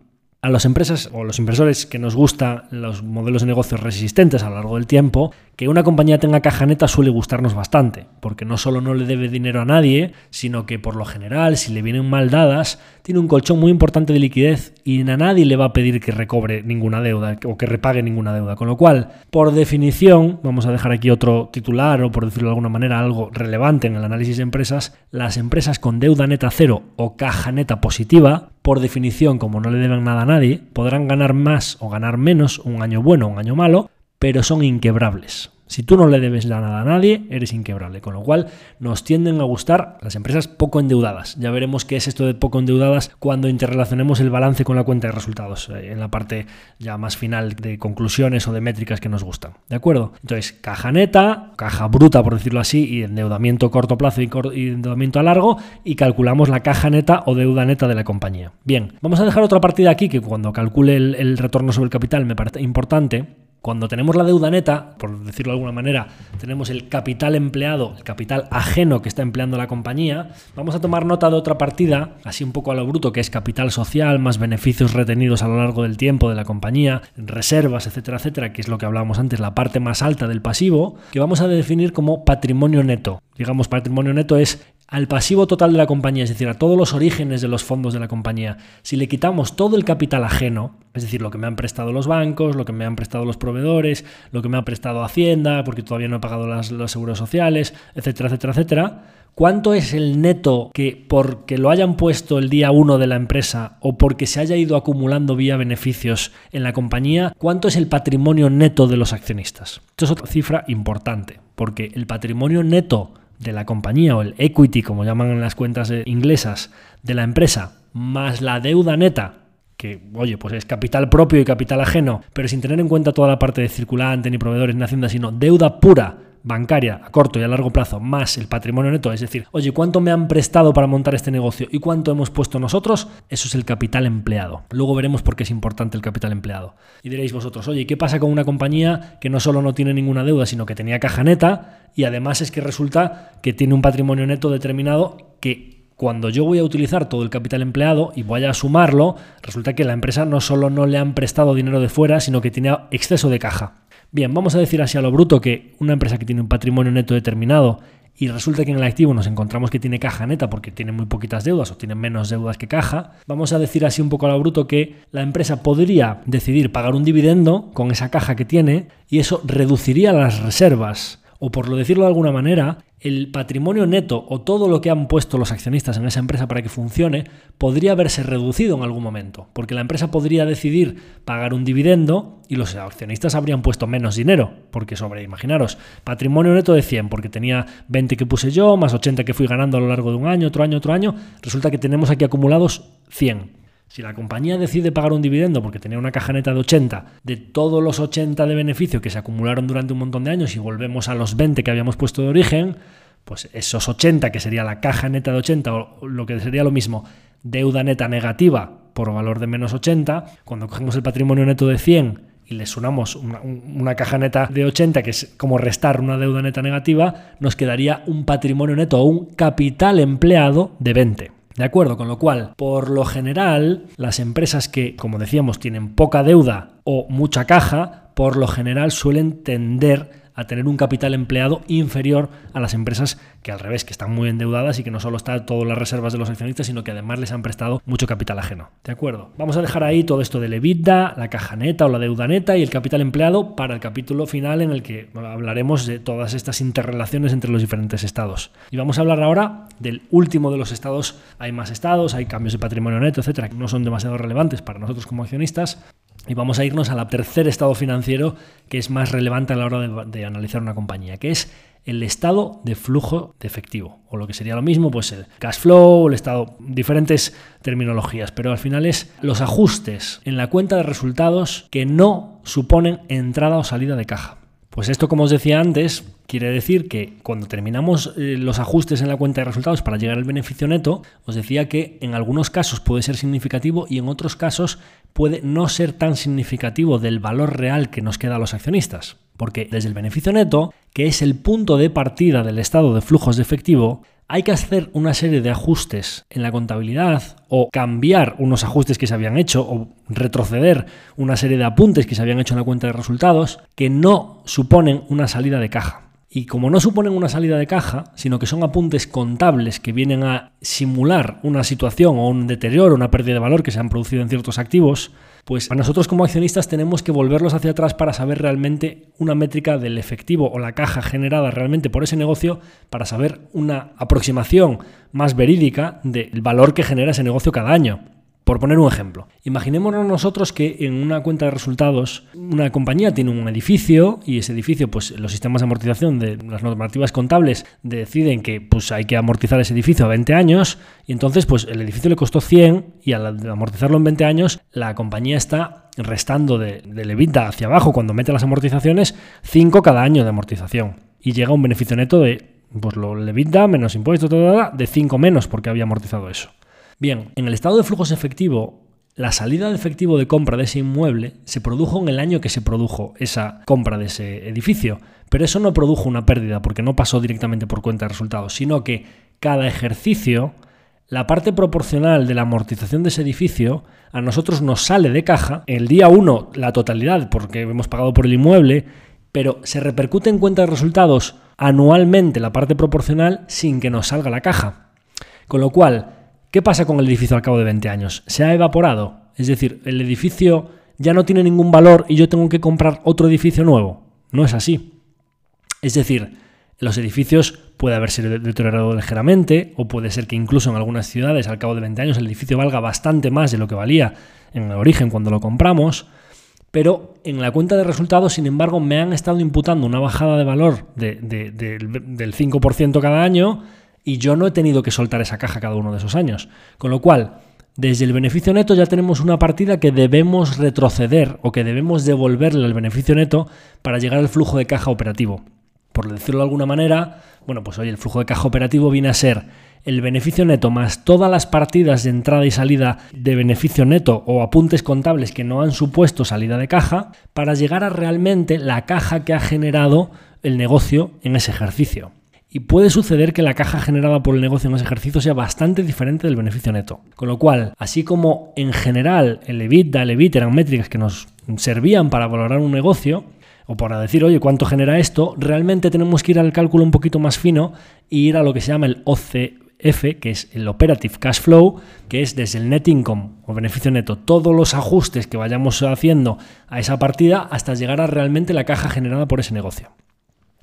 [SPEAKER 2] a las empresas o los inversores que nos gustan los modelos de negocios resistentes a lo largo del tiempo, que una compañía tenga caja neta suele gustarnos bastante, porque no solo no le debe dinero a nadie, sino que por lo general, si le vienen mal dadas, tiene un colchón muy importante de liquidez y a nadie le va a pedir que recobre ninguna deuda o que repague ninguna deuda. Con lo cual, por definición, vamos a dejar aquí otro titular o por decirlo de alguna manera algo relevante en el análisis de empresas, las empresas con deuda neta cero o caja neta positiva por definición, como no le deben nada a nadie, podrán ganar más o ganar menos un año bueno o un año malo, pero son inquebrables. Si tú no le debes nada a nadie, eres inquebrable. Con lo cual nos tienden a gustar las empresas poco endeudadas. Ya veremos qué es esto de poco endeudadas cuando interrelacionemos el balance con la cuenta de resultados, eh, en la parte ya más final de conclusiones o de métricas que nos gustan. ¿De acuerdo? Entonces, caja neta, caja bruta, por decirlo así, y endeudamiento a corto plazo y, endeudamiento a largo, y calculamos la caja neta o deuda neta de la compañía. Bien, vamos a dejar otra partida aquí que cuando calcule el retorno sobre el capital me parece importante cuando tenemos la deuda neta, por decirlo de alguna manera, tenemos el capital empleado, el capital ajeno que está empleando la compañía, vamos a tomar nota de otra partida, así un poco a lo bruto, que es capital social, más beneficios retenidos a lo largo del tiempo de la compañía, reservas, etcétera, etcétera, que es lo que hablábamos antes, la parte más alta del pasivo, que vamos a definir como patrimonio neto. Digamos, patrimonio neto es al pasivo total de la compañía, es decir, a todos los orígenes de los fondos de la compañía, si le quitamos todo el capital ajeno, es decir, lo que me han prestado los bancos, lo que me han prestado los proveedores, lo que me ha prestado Hacienda, porque todavía no he pagado las, los seguros sociales, etcétera, etcétera, etcétera, ¿Cuánto es el neto que porque lo hayan puesto el día 1 de la empresa o porque se haya ido acumulando vía beneficios en la compañía, cuánto es el patrimonio neto de los accionistas? Esto es otra cifra importante, porque el patrimonio neto de la compañía o el equity, como llaman las cuentas inglesas, de la empresa, más la deuda neta, que, oye, pues es capital propio y capital ajeno, pero sin tener en cuenta toda la parte de circulante, ni proveedores, ni hacienda, sino deuda pura bancaria a corto y a largo plazo más el patrimonio neto, es decir, oye, ¿cuánto me han prestado para montar este negocio y cuánto hemos puesto nosotros? Eso es el capital empleado. Luego veremos por qué es importante el capital empleado. Y diréis vosotros, oye, ¿qué pasa con una compañía que no solo no tiene ninguna deuda, sino que tenía caja neta y además es que resulta que tiene un patrimonio neto determinado que cuando yo voy a utilizar todo el capital empleado y voy a sumarlo, resulta que la empresa no solo no le han prestado dinero de fuera, sino que tiene exceso de caja. Bien, vamos a decir así a lo bruto que una empresa que tiene un patrimonio neto determinado y resulta que en el activo nos encontramos que tiene caja neta porque tiene muy poquitas deudas o tiene menos deudas que caja, vamos a decir así un poco a lo bruto que la empresa podría decidir pagar un dividendo con esa caja que tiene y eso reduciría las reservas o por lo decirlo de alguna manera, el patrimonio neto o todo lo que han puesto los accionistas en esa empresa para que funcione podría verse reducido en algún momento, porque la empresa podría decidir pagar un dividendo y los accionistas habrían puesto menos dinero, porque sobre, imaginaros, patrimonio neto de 100, porque tenía 20 que puse yo, más 80 que fui ganando a lo largo de un año, otro año, otro año, resulta que tenemos aquí acumulados 100. Si la compañía decide pagar un dividendo porque tenía una caja neta de 80, de todos los 80 de beneficio que se acumularon durante un montón de años y volvemos a los 20 que habíamos puesto de origen, pues esos 80 que sería la caja neta de 80 o lo que sería lo mismo, deuda neta negativa por valor de menos 80, cuando cogemos el patrimonio neto de 100 y le sumamos una, una, caja neta de 80, que es como restar una deuda neta negativa, nos quedaría un patrimonio neto o un capital empleado de 20. ¿De acuerdo? Con lo cual, por lo general, las empresas que, como decíamos, tienen poca deuda o mucha caja, por lo general suelen tender a tener un capital empleado inferior a las empresas que al revés, que están muy endeudadas y que no solo están todas las reservas de los accionistas, sino que además les han prestado mucho capital ajeno. ¿De acuerdo? Vamos a dejar ahí todo esto de EBITDA, la caja neta o la deuda neta y el capital empleado para el capítulo final en el que hablaremos de todas estas interrelaciones entre los diferentes estados. Y vamos a hablar ahora del último de los estados. Hay más estados, hay cambios de patrimonio neto, etcétera, que no son demasiado relevantes para nosotros como accionistas. Y vamos a irnos al tercer estado financiero que es más relevante a la hora de, analizar una compañía, que es el estado de flujo de efectivo, o lo que sería lo mismo, pues el cash flow, el estado, diferentes terminologías, pero al final es los ajustes en la cuenta de resultados que no suponen entrada o salida de caja. Pues esto, como os decía antes, quiere decir que cuando terminamos eh, los ajustes en la cuenta de resultados para llegar al beneficio neto, os decía que en algunos casos puede ser significativo y en otros casos puede no ser tan significativo del valor real que nos queda a los accionistas. Porque desde el beneficio neto, que es el punto de partida del estado de flujos de efectivo, hay que hacer una serie de ajustes en la contabilidad o cambiar unos ajustes que se habían hecho o retroceder una serie de apuntes que se habían hecho en la cuenta de resultados que no suponen una salida de caja. Y como no suponen una salida de caja, sino que son apuntes contables que vienen a simular una situación o un deterioro, una pérdida de valor que se han producido en ciertos activos, pues a nosotros como accionistas tenemos que volverlos hacia atrás para saber realmente una métrica del efectivo o la caja generada realmente por ese negocio para saber una aproximación más verídica del valor que genera ese negocio cada año. Por poner un ejemplo, imaginémonos nosotros que en una cuenta de resultados una compañía tiene un edificio y ese edificio, pues los sistemas de amortización de las normativas contables deciden que pues hay que amortizar ese edificio a 20 años y entonces pues el edificio le costó 100 y al amortizarlo en 20 años la compañía está restando de, de EBITDA hacia abajo cuando mete las amortizaciones 5 cada año de amortización y llega a un beneficio neto de pues lo EBITDA menos impuestos, de 5 menos porque había amortizado eso. Bien, en el estado de flujos efectivo, la salida de efectivo de compra de ese inmueble se produjo en el año que se produjo esa compra de ese edificio, pero eso no produjo una pérdida porque no pasó directamente por cuenta de resultados, sino que cada ejercicio, la parte proporcional de la amortización de ese edificio, a nosotros nos sale de caja, el día 1 la totalidad porque hemos pagado por el inmueble, pero se repercute en cuenta de resultados anualmente la parte proporcional sin que nos salga la caja. Con lo cual, ¿Qué pasa con el edificio al cabo de 20 años? ¿Se ha evaporado? Es decir, el edificio ya no tiene ningún valor y yo tengo que comprar otro edificio nuevo. No es así. Es decir, los edificios puede haberse deteriorado ligeramente o puede ser que incluso en algunas ciudades al cabo de 20 años el edificio valga bastante más de lo que valía en el origen cuando lo compramos. Pero en la cuenta de resultados, sin embargo, me han estado imputando una bajada de valor del 5% cada año y yo no he tenido que soltar esa caja cada uno de esos años. Con lo cual, desde el beneficio neto ya tenemos una partida que debemos retroceder o que debemos devolverle al beneficio neto para llegar al flujo de caja operativo. Por decirlo de alguna manera, bueno, pues hoy el flujo de caja operativo viene a ser el beneficio neto más todas las partidas de entrada y salida de beneficio neto o apuntes contables que no han supuesto salida de caja para llegar a realmente la caja que ha generado el negocio en ese ejercicio y puede suceder que la caja generada por el negocio en ese ejercicio sea bastante diferente del beneficio neto. Con lo cual, así como en general el EBITDA, el EBIT eran métricas que nos servían para valorar un negocio, o para decir, oye, ¿cuánto genera esto? Realmente tenemos que ir al cálculo un poquito más fino e ir a lo que se llama el OCF, que es el Operative Cash Flow, que es desde el net income o beneficio neto, todos los ajustes que vayamos haciendo a esa partida hasta llegar a realmente la caja generada por ese negocio.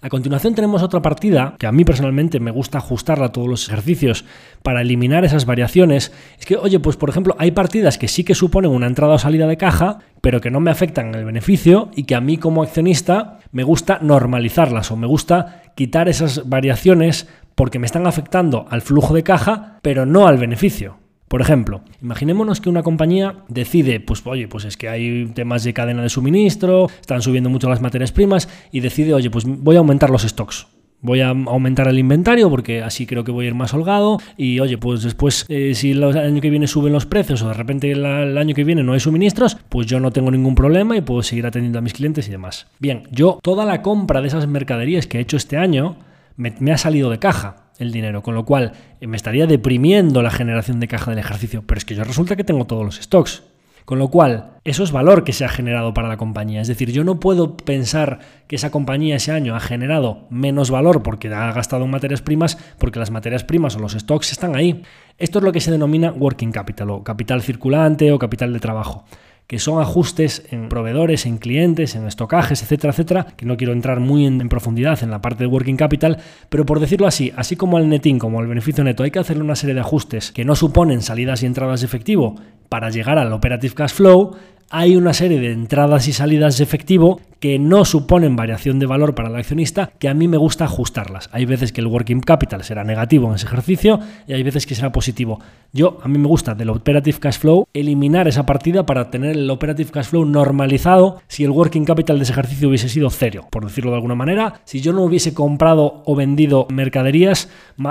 [SPEAKER 2] A continuación tenemos otra partida que a mí personalmente me gusta ajustarla a todos los ejercicios para eliminar esas variaciones. Es que, oye, pues por ejemplo, hay partidas que sí que suponen una entrada o salida de caja, pero que no me afectan el beneficio y que a mí como accionista me gusta normalizarlas o me gusta quitar esas variaciones porque me están afectando al flujo de caja, pero no al beneficio. Por ejemplo, imaginémonos que una compañía decide, pues oye, pues es que hay temas de cadena de suministro, están subiendo mucho las materias primas y decide, oye, pues voy a aumentar los stocks. Voy a aumentar el inventario porque así creo que voy a ir más holgado. Y oye, pues después, eh, si el año que viene suben los precios o de repente el, año que viene no hay suministros, pues yo no tengo ningún problema y puedo seguir atendiendo a mis clientes y demás. Bien, yo toda la compra de esas mercaderías que he hecho este año me ha salido de caja el dinero, con lo cual eh, me estaría deprimiendo la generación de caja del ejercicio, pero es que yo resulta que tengo todos los stocks. Con lo cual, eso es valor que se ha generado para la compañía. Es decir, yo no puedo pensar que esa compañía ese año ha generado menos valor porque ha gastado en materias primas, porque las materias primas o los stocks están ahí. Esto es lo que se denomina working capital o capital circulante o capital de trabajo que son ajustes en proveedores, en clientes, en estocajes, etcétera, etcétera, que no quiero entrar muy en, profundidad en la parte de working capital, pero por decirlo así, así como al netín, como al beneficio neto, hay que hacerle una serie de ajustes que no suponen salidas y entradas de efectivo para llegar al operative cash flow, hay una serie de entradas y salidas de efectivo que no suponen variación de valor para el accionista, que a mí me gusta ajustarlas. Hay veces que el working capital será negativo en ese ejercicio y hay veces que será positivo. Yo, a mí me gusta del operative cash flow eliminar esa partida para tener el operative cash flow normalizado si el working capital de ese ejercicio hubiese sido cero, por decirlo de alguna manera. Si yo no hubiese comprado o vendido mercaderías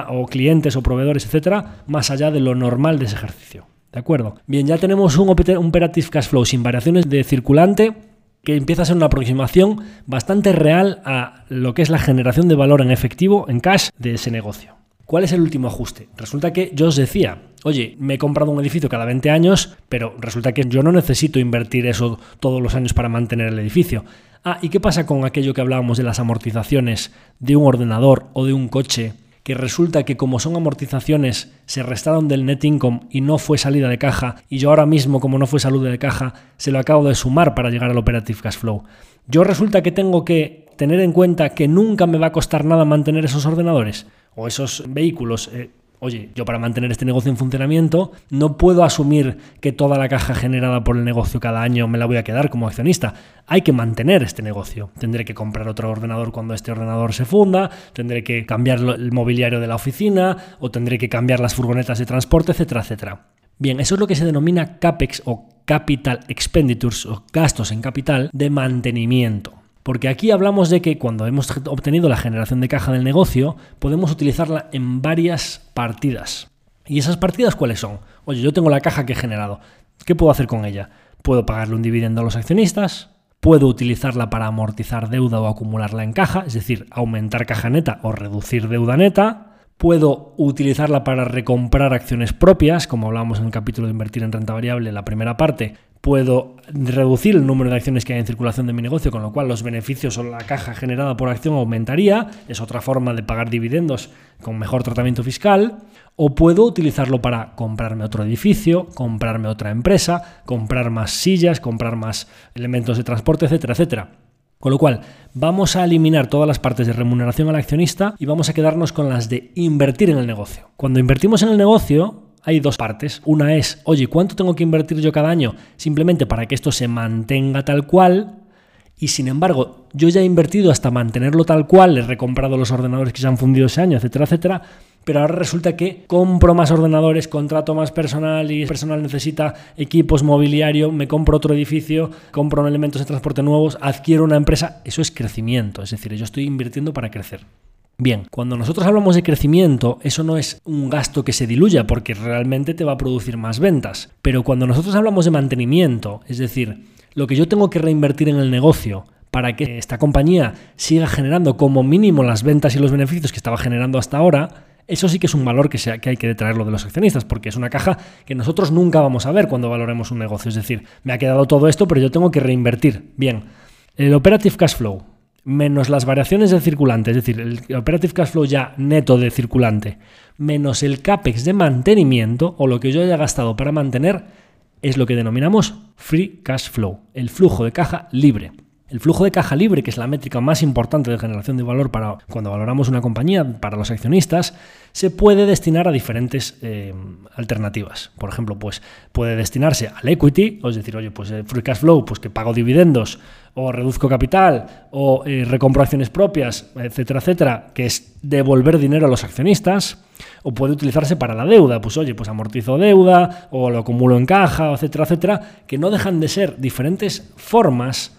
[SPEAKER 2] o clientes o proveedores, etcétera, más allá de lo normal de ese ejercicio. ¿De acuerdo? Bien, ya tenemos un Operative Cash Flow sin variaciones de circulante que empieza a ser una aproximación bastante real a lo que es la generación de valor en efectivo, en cash, de ese negocio. ¿Cuál es el último ajuste? Resulta que yo os decía, oye, me he comprado un edificio cada 20 años, pero resulta que yo no necesito invertir eso todos los años para mantener el edificio. Ah, ¿y qué pasa con aquello que hablábamos de las amortizaciones de un ordenador o de un coche que resulta que como son amortizaciones se restaron del net income y no fue salida de caja y yo ahora mismo como no fue salida de caja se lo acabo de sumar para llegar al operative cash flow. Yo resulta que tengo que tener en cuenta que nunca me va a costar nada mantener esos ordenadores o esos vehículos. Eh, oye, yo para mantener este negocio en funcionamiento no puedo asumir que toda la caja generada por el negocio cada año me la voy a quedar como accionista. Hay que mantener este negocio. Tendré que comprar otro ordenador cuando este ordenador se funda, tendré que cambiar el mobiliario de la oficina o tendré que cambiar las furgonetas de transporte, etcétera, etcétera. Bien, eso es lo que se denomina CAPEX o Capital Expenditures o gastos en capital de mantenimiento. Porque aquí hablamos de que cuando hemos obtenido la generación de caja del negocio, podemos utilizarla en varias partidas. ¿Y esas partidas cuáles son? Oye, yo tengo la caja que he generado. ¿Qué puedo hacer con ella? Puedo pagarle un dividendo a los accionistas, puedo utilizarla para amortizar deuda o acumularla en caja, es decir, aumentar caja neta o reducir deuda neta, puedo utilizarla para recomprar acciones propias, como hablábamos en el capítulo de invertir en renta variable, la primera parte, puedo reducir el número de acciones que hay en circulación de mi negocio, con lo cual los beneficios o la caja generada por acción aumentaría, es otra forma de pagar dividendos con mejor tratamiento fiscal, o puedo utilizarlo para comprarme otro edificio, comprarme otra empresa, comprar más sillas, comprar más elementos de transporte, etcétera, etcétera. Con lo cual, vamos a eliminar todas las partes de remuneración al accionista y vamos a quedarnos con las de invertir en el negocio. Cuando invertimos en el negocio, hay dos partes. Una es, oye, ¿cuánto tengo que invertir yo cada año? Simplemente para que esto se mantenga tal cual. Y sin embargo, yo ya he invertido hasta mantenerlo tal cual, he recomprado los ordenadores que se han fundido ese año, etcétera, etcétera. Pero ahora resulta que compro más ordenadores, contrato más personal y el personal necesita equipos, mobiliario, me compro otro edificio, compro elementos de transporte nuevos, adquiero una empresa. Eso es crecimiento, es decir, yo estoy invirtiendo para crecer. Bien, cuando nosotros hablamos de crecimiento, eso no es un gasto que se diluya porque realmente te va a producir más ventas. Pero cuando nosotros hablamos de mantenimiento, es decir, lo que yo tengo que reinvertir en el negocio para que esta compañía siga generando como mínimo las ventas y los beneficios que estaba generando hasta ahora, eso sí que es un valor que, que hay que detraerlo de los accionistas, porque es una caja que nosotros nunca vamos a ver cuando valoremos un negocio. Es decir, me ha quedado todo esto, pero yo tengo que reinvertir. Bien, el operative cash flow menos las variaciones del circulante, es decir, el operative cash flow ya neto de circulante, menos el CAPEX de mantenimiento o lo que yo haya gastado para mantener, es lo que denominamos free cash flow, el flujo de caja libre. El flujo de caja libre, que es la métrica más importante de generación de valor para cuando valoramos una compañía para los accionistas, se puede destinar a diferentes eh, alternativas. Por ejemplo, pues puede destinarse al equity, es decir, oye, pues free cash flow, pues que pago dividendos o reduzco capital o eh, recompro acciones propias, etcétera, etcétera, que es devolver dinero a los accionistas. O puede utilizarse para la deuda, pues oye, pues amortizo deuda o lo acumulo en caja, etcétera, etcétera, que no dejan de ser diferentes formas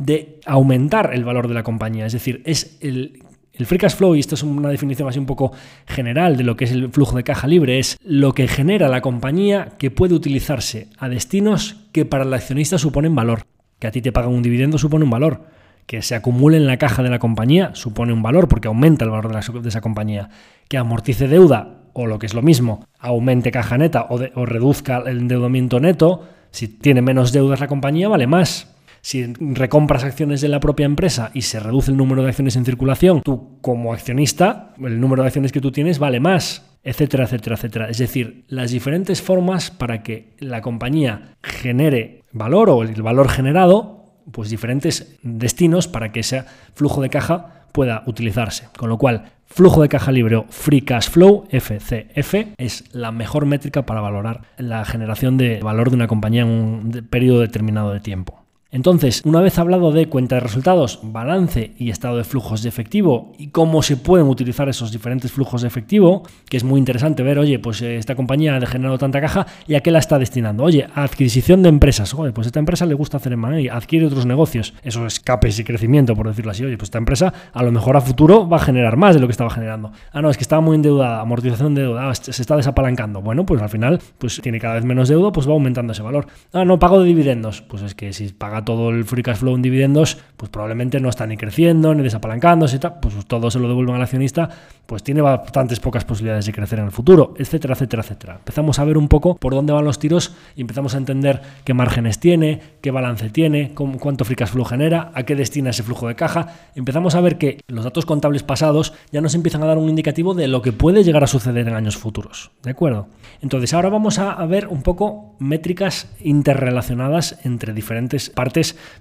[SPEAKER 2] de aumentar el valor de la compañía. Es decir, es el, free cash flow, y esto es una definición así un poco general de lo que es el flujo de caja libre, es lo que genera la compañía que puede utilizarse a destinos que para el accionista suponen valor. Que a ti te pagan un dividendo supone un valor. Que se acumule en la caja de la compañía supone un valor porque aumenta el valor de, esa compañía. Que amortice deuda o lo que es lo mismo, aumente caja neta o, o reduzca el endeudamiento neto Si tiene menos deudas la compañía, vale más. Si recompras acciones de la propia empresa y se reduce el número de acciones en circulación, tú como accionista, el número de acciones que tú tienes vale más etcétera, etcétera, etcétera. Es decir, las diferentes formas para que la compañía genere valor o el valor generado, pues diferentes destinos para que ese flujo de caja pueda utilizarse. Con lo cual, flujo de caja libre o free cash flow, FCF, es la mejor métrica para valorar la generación de valor de una compañía en un periodo determinado de tiempo. Entonces, una vez hablado de cuenta de resultados, balance y estado de flujos de efectivo y cómo se pueden utilizar esos diferentes flujos de efectivo, que es muy interesante ver, oye, pues eh, esta compañía ha generado tanta caja y a qué la está destinando. Oye, adquisición de empresas. Oye, pues esta empresa le gusta hacer y adquiere otros negocios. Esos escapes y crecimiento, por decirlo así. Oye, pues esta empresa a lo mejor a futuro va a generar más de lo que estaba generando. Ah, no, es que estaba muy endeudada, amortización de deuda, se está desapalancando. Bueno, pues al final, pues tiene cada vez menos deuda, pues va aumentando ese valor. Ah, no, pago de dividendos. Pues es que si todo el free cash flow en dividendos, pues probablemente no está ni creciendo, ni desapalancándose, pues todo se lo devuelven al accionista, pues tiene bastantes pocas posibilidades de crecer en el futuro, etcétera, etcétera, etcétera. Empezamos a ver un poco por dónde van los tiros y empezamos a entender qué márgenes tiene, qué balance tiene, cuánto free cash flow genera, a qué destina ese flujo de caja. Empezamos a ver que los datos contables pasados ya nos empiezan a dar un indicativo de lo que puede llegar a suceder en años futuros. ¿De acuerdo? Entonces ahora vamos a ver un poco métricas interrelacionadas entre diferentes partes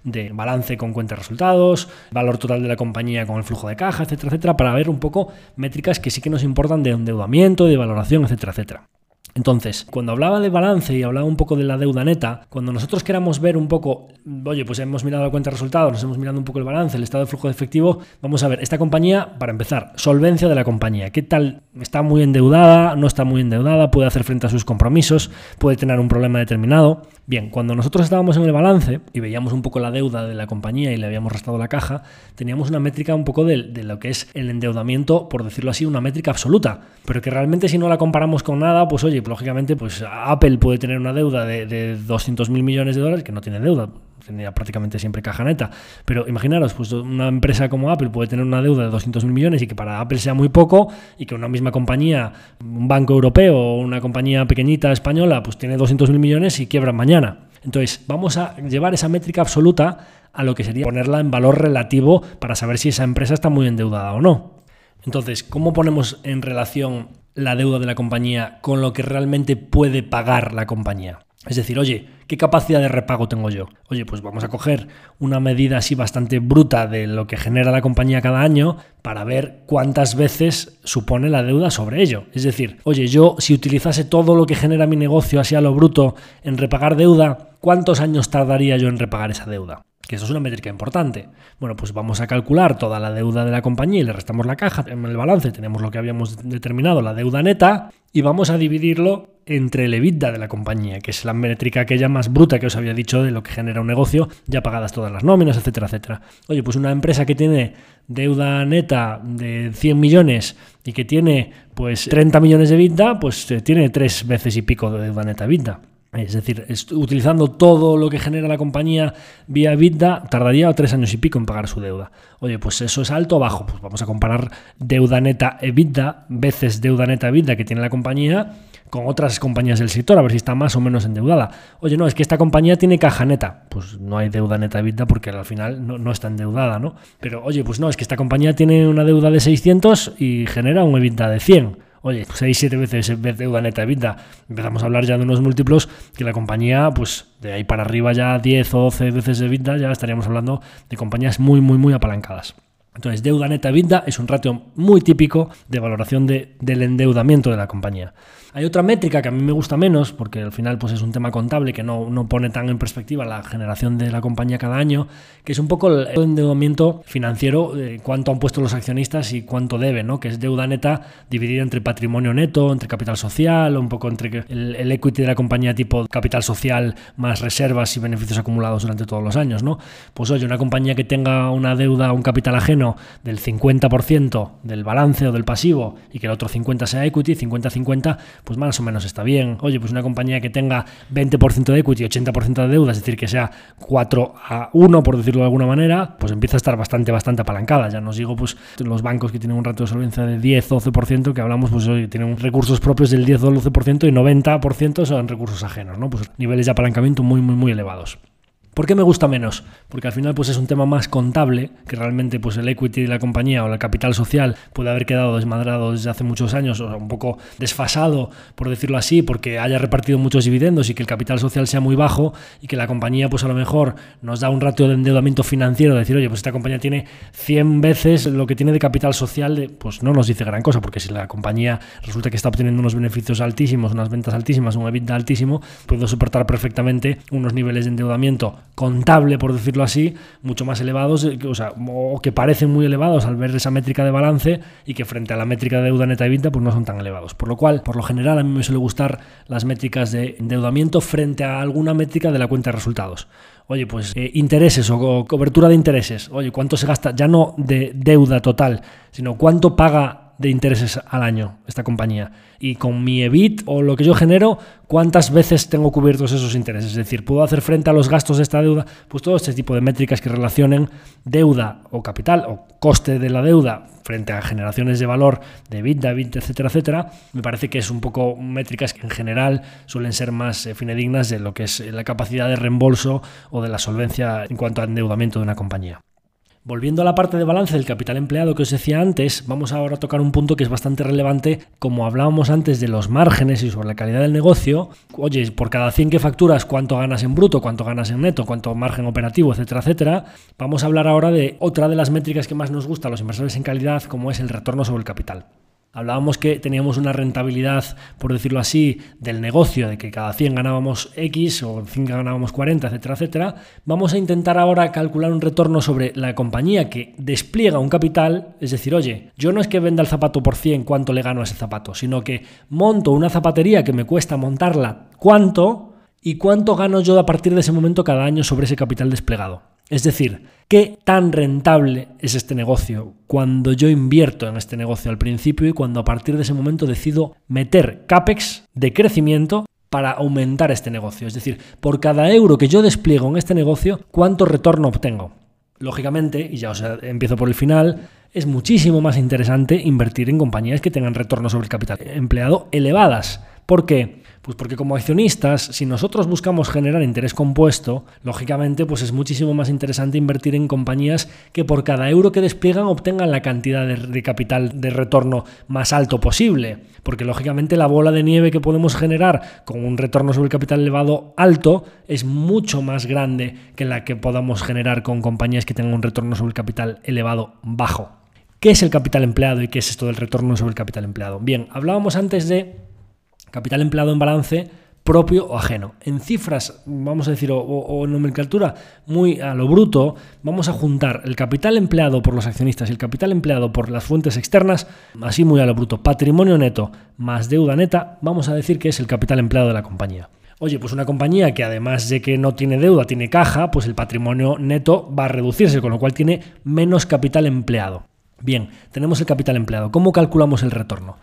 [SPEAKER 2] de balance con cuenta de resultados, valor total de la compañía con el flujo de caja, etcétera, etcétera, para ver un poco métricas que sí que nos importan de endeudamiento, de valoración, etcétera, etcétera. Entonces, cuando hablaba de balance y hablaba un poco de la deuda neta, cuando nosotros queramos ver un poco, oye, pues hemos mirado la cuenta de resultados, nos hemos mirado un poco el balance, el estado de flujo de efectivo, vamos a ver, esta compañía, para empezar, solvencia de la compañía, ¿qué tal? ¿Está muy endeudada? ¿No está muy endeudada? ¿Puede hacer frente a sus compromisos? ¿Puede tener un problema determinado? Bien, cuando nosotros estábamos en el balance y veíamos un poco la deuda de la compañía y le habíamos restado la caja, teníamos una métrica un poco de, de lo que es el endeudamiento, por decirlo así, una métrica absoluta, pero que realmente si no la comparamos con nada, pues oye, lógicamente, pues Apple puede tener una deuda de, de 200 mil millones de dólares, que no tiene deuda, tenía prácticamente siempre caja neta. Pero imaginaros, pues una empresa como Apple puede tener una deuda de 200 mil millones y que para Apple sea muy poco, y que una misma compañía, un banco europeo o una compañía pequeñita española, pues tiene 200 mil millones y quiebra mañana. Entonces, vamos a llevar esa métrica absoluta a lo que sería ponerla en valor relativo para saber si esa empresa está muy endeudada o no. Entonces, ¿cómo ponemos en relación la deuda de la compañía con lo que realmente puede pagar la compañía. Es decir, oye, ¿qué capacidad de repago tengo yo? Oye, pues vamos a coger una medida así bastante bruta de lo que genera la compañía cada año para ver cuántas veces supone la deuda sobre ello. Es decir, oye, yo si utilizase todo lo que genera mi negocio así a lo bruto en repagar deuda, ¿cuántos años tardaría yo en repagar esa deuda? Que eso es una métrica importante. Bueno, pues vamos a calcular toda la deuda de la compañía y le restamos la caja. En el balance tenemos lo que habíamos determinado, la deuda neta, y vamos a dividirlo entre el EBITDA de la compañía, que es la métrica aquella más bruta que os había dicho de lo que genera un negocio, ya pagadas todas las nóminas, etcétera, etcétera. Oye, pues una empresa que tiene deuda neta de 100 millones y que tiene pues 30 millones de EBITDA, pues eh, tiene tres veces y pico de deuda neta EBITDA. Es decir, utilizando todo lo que genera la compañía vía EBITDA, tardaría tres años y pico en pagar su deuda. Oye, pues eso es alto o bajo. Pues vamos a comparar deuda neta EBITDA veces deuda neta EBITDA que tiene la compañía con otras compañías del sector, a ver si está más o menos endeudada. Oye, no, es que esta compañía tiene caja neta. Pues no hay deuda neta EBITDA porque al final no, está endeudada, ¿no? Pero oye, pues no, es que esta compañía tiene una deuda de 600 y genera un EBITDA de 100 Oye, 6-7 veces deuda neta EBITDA. Empezamos a hablar ya de unos múltiplos que la compañía, pues de ahí para arriba ya 10 o 12 veces de EBITDA, ya estaríamos hablando de compañías muy, muy, muy apalancadas. Entonces, deuda neta EBITDA es un ratio muy típico de valoración de, del endeudamiento de la compañía. Hay otra métrica que a mí me gusta menos, porque al final pues, es un tema contable que no, no pone tan en perspectiva la generación de la compañía cada año, que es un poco el endeudamiento financiero, cuánto han puesto los accionistas y cuánto deben, ¿no? que es deuda neta dividida entre patrimonio neto, entre capital social, un poco entre el, el, equity de la compañía tipo capital social más reservas y beneficios acumulados durante todos los años. ¿no? Pues oye, una compañía que tenga una deuda, un capital ajeno del 50% del balance o del pasivo y que el otro 50% sea equity, 50-50, pues más o menos está bien. Oye, pues una compañía que tenga 20% de equity y 80% de deuda, es decir, que sea 4 a 1, por decirlo de alguna manera, pues empieza a estar bastante, bastante apalancada. Ya nos digo, pues los bancos que tienen un ratio de solvencia de 10-12%, que hablamos, pues hoy tienen recursos propios del 10-12% y 90% son recursos ajenos, ¿no? Pues niveles de apalancamiento muy, muy, muy elevados. ¿Por qué me gusta menos? Porque al final pues es un tema más contable, que realmente pues el equity de la compañía o el capital social puede haber quedado desmadrado desde hace muchos años o un poco desfasado, por decirlo así, porque haya repartido muchos dividendos y que el capital social sea muy bajo y que la compañía pues a lo mejor nos da un ratio de endeudamiento financiero, decir, oye, pues esta compañía tiene 100 veces lo que tiene de capital social, pues no nos dice gran cosa, porque si la compañía resulta que está obteniendo unos beneficios altísimos, unas ventas altísimas, un EBITDA altísimo, puede soportar perfectamente unos niveles de endeudamiento contable, por decirlo así, mucho más elevados, eh, o, sea, o que parecen muy elevados al ver esa métrica de balance y que frente a la métrica de deuda neta y vinta pues no son tan elevados. Por lo cual, por lo general, a mí me suele gustar las métricas de endeudamiento frente a alguna métrica de la cuenta de resultados. Oye, pues eh, intereses o cobertura de intereses. Oye, ¿cuánto se gasta? Ya no de deuda total, sino cuánto paga de intereses al año esta compañía. Y con mi EBIT o lo que yo genero, ¿cuántas veces tengo cubiertos esos intereses? Es decir, ¿puedo hacer frente a los gastos de esta deuda? Pues todo este tipo de métricas que relacionen deuda o capital o coste de la deuda frente a generaciones de valor de EBIT, de EBIT, etcétera, etcétera, me parece que es un poco métricas que en general suelen ser más eh, finedignas de lo que es la capacidad de reembolso o de la solvencia en cuanto a endeudamiento de una compañía. Volviendo a la parte de balance del capital empleado que os decía antes, vamos ahora a tocar un punto que es bastante relevante, como hablábamos antes de los márgenes y sobre la calidad del negocio. Oye, por cada 100 que facturas, cuánto ganas en bruto, cuánto ganas en neto, cuánto margen operativo, etcétera, etcétera. Vamos a hablar ahora de otra de las métricas que más nos gusta a los inversores en calidad, como es el retorno sobre el capital. Hablábamos que teníamos una rentabilidad, por decirlo así, del negocio, de que cada 100 ganábamos X o 100 ganábamos 40, etcétera, etcétera. Vamos a intentar ahora calcular un retorno sobre la compañía que despliega un capital, es decir, oye, yo no es que venda el zapato por 100 cuánto le gano a ese zapato, sino que monto una zapatería que me cuesta montarla cuánto y cuánto gano yo a partir de ese momento cada año sobre ese capital desplegado. Es decir, ¿qué tan rentable es este negocio cuando yo invierto en este negocio al principio y cuando a partir de ese momento decido meter CAPEX de crecimiento para aumentar este negocio? Es decir, por cada euro que yo despliego en este negocio, ¿cuánto retorno obtengo? Lógicamente, y ya os empiezo por el final, es muchísimo más interesante invertir en compañías que tengan retornos sobre el capital empleado elevadas. ¿Por qué? Pues porque como accionistas, si nosotros buscamos generar interés compuesto, lógicamente pues es muchísimo más interesante invertir en compañías que por cada euro que despliegan obtengan la cantidad de, capital de retorno más alto posible. Porque lógicamente la bola de nieve que podemos generar con un retorno sobre el capital elevado alto es mucho más grande que la que podamos generar con compañías que tengan un retorno sobre el capital elevado bajo. ¿Qué es el capital empleado y qué es esto del retorno sobre el capital empleado? Bien, hablábamos antes de Capital empleado en balance propio o ajeno. En cifras, vamos a decir, o, en nomenclatura muy a lo bruto, vamos a juntar el capital empleado por los accionistas y el capital empleado por las fuentes externas, así muy a lo bruto, patrimonio neto más deuda neta, vamos a decir que es el capital empleado de la compañía. Oye, pues una compañía que además de que no tiene deuda, tiene caja, pues el patrimonio neto va a reducirse, con lo cual tiene menos capital empleado. Bien, tenemos el capital empleado. ¿Cómo calculamos el retorno?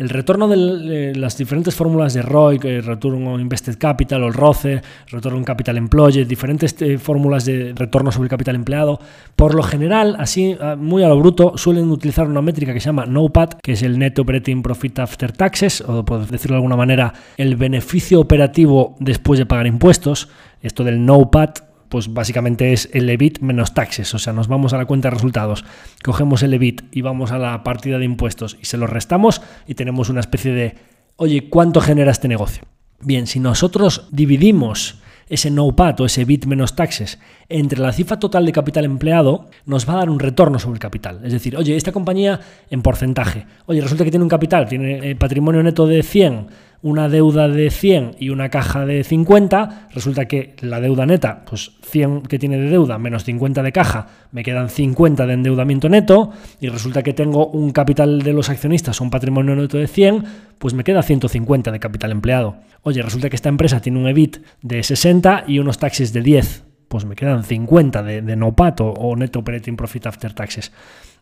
[SPEAKER 2] El retorno de las diferentes fórmulas de ROI, el Return on Invested Capital o el ROCE, Return on Capital Employed, diferentes eh, fórmulas de retorno sobre el capital empleado, por lo general, así muy a lo bruto, suelen utilizar una métrica que se llama NOPAT, que es el Net Operating Profit After Taxes, o por decirlo de alguna manera, el beneficio operativo después de pagar impuestos. Esto del NOPAT pues básicamente es el EBIT menos taxes. O sea, nos vamos a la cuenta de resultados, cogemos el EBIT y vamos a la partida de impuestos y se lo restamos y tenemos una especie de, oye, ¿cuánto genera este negocio? Bien, si nosotros dividimos ese no-pat o ese bit menos taxes entre la cifra total de capital empleado, nos va a dar un retorno sobre el capital. Es decir, oye, esta compañía en porcentaje, oye, resulta que tiene un capital, tiene eh, patrimonio neto de 100, una deuda de 100 y una caja de 50, resulta que la deuda neta, pues 100 que tiene de deuda menos 50 de caja, me quedan 50 de endeudamiento neto y resulta que tengo un capital de los accionistas, un patrimonio neto de 100, pues me queda 150 de capital empleado. Oye, resulta que esta empresa tiene un EBIT de 60 y unos taxes de 10, pues me quedan 50 de, no pato o Net Operating Profit After Taxes.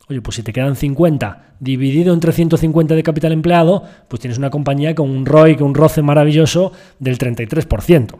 [SPEAKER 2] Oye, pues si te quedan 50 dividido entre 150 de capital empleado, pues tienes una compañía con un ROI, con un roce maravilloso del 33%.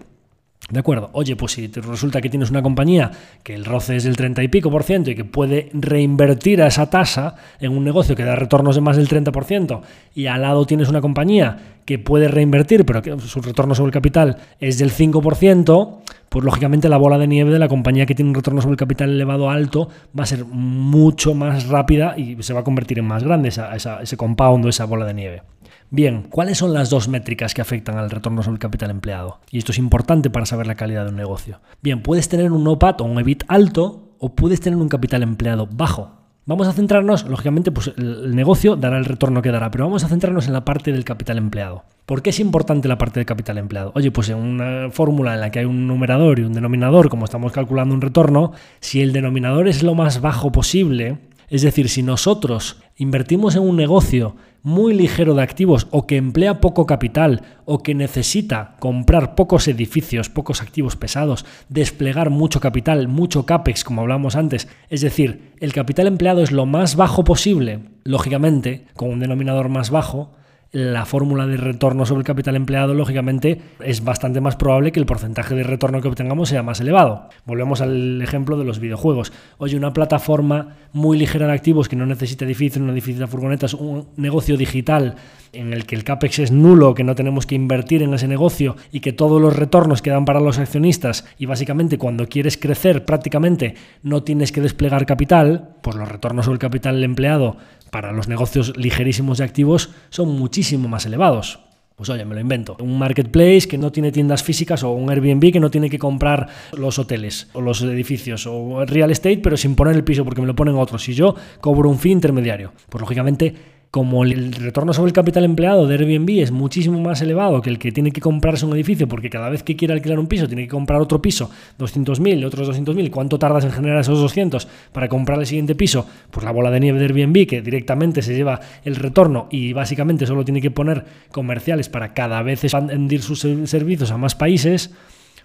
[SPEAKER 2] ¿De acuerdo? Oye, pues si resulta que tienes una compañía que el roce es del 30 y pico por ciento y que puede reinvertir a esa tasa en un negocio que da retornos de más del 30% y al lado tienes una compañía que puede reinvertir pero que su retorno sobre el capital es del 5%, pues lógicamente la bola de nieve de la compañía que tiene un retorno sobre el capital elevado alto va a ser mucho más rápida y se va a convertir en más grande esa, ese compound esa bola de nieve. Bien, ¿cuáles son las dos métricas que afectan al retorno sobre el capital empleado? Y esto es importante para saber la calidad de un negocio. Bien, puedes tener un OPAT o un EBIT alto o puedes tener un capital empleado bajo. Vamos a centrarnos, lógicamente, pues el negocio dará el retorno que dará, pero vamos a centrarnos en la parte del capital empleado. ¿Por qué es importante la parte del capital empleado? Oye, pues en una fórmula en la que hay un numerador y un denominador, como estamos calculando un retorno, si el denominador es lo más bajo posible, es decir, si nosotros invertimos en un negocio muy ligero de activos o que emplea poco capital o que necesita comprar pocos edificios, pocos activos pesados, desplegar mucho capital, mucho CAPEX, como hablamos antes, es decir, el capital empleado es lo más bajo posible, lógicamente, con un denominador más bajo, la fórmula de retorno sobre el capital empleado, lógicamente, es bastante más probable que el porcentaje de retorno que obtengamos sea más elevado. Volvemos al ejemplo de los videojuegos. Oye, una plataforma muy ligera de activos que no necesita edificios, no necesita furgonetas, un negocio digital en el que el CAPEX es nulo, que no tenemos que invertir en ese negocio y que todos los retornos quedan para los accionistas y básicamente cuando quieres crecer prácticamente no tienes que desplegar capital, pues los retornos sobre el capital empleado para los negocios ligerísimos de activos son muchísimo más elevados. Pues oye, me lo invento. Un marketplace que no tiene tiendas físicas o un Airbnb que no tiene que comprar los hoteles o los edificios o real estate, pero sin poner el piso porque me lo ponen otros. Y yo cobro un fee intermediario. Pues lógicamente como el retorno sobre el capital empleado de Airbnb es muchísimo más elevado que el que tiene que comprarse un edificio, porque cada vez que quiere alquilar un piso tiene que comprar otro piso, 200.000, otros 200.000, ¿cuánto tardas en generar esos 200 para comprar el siguiente piso? Pues la bola de nieve de Airbnb que directamente se lleva el retorno y básicamente solo tiene que poner comerciales para cada vez expandir sus servicios a más países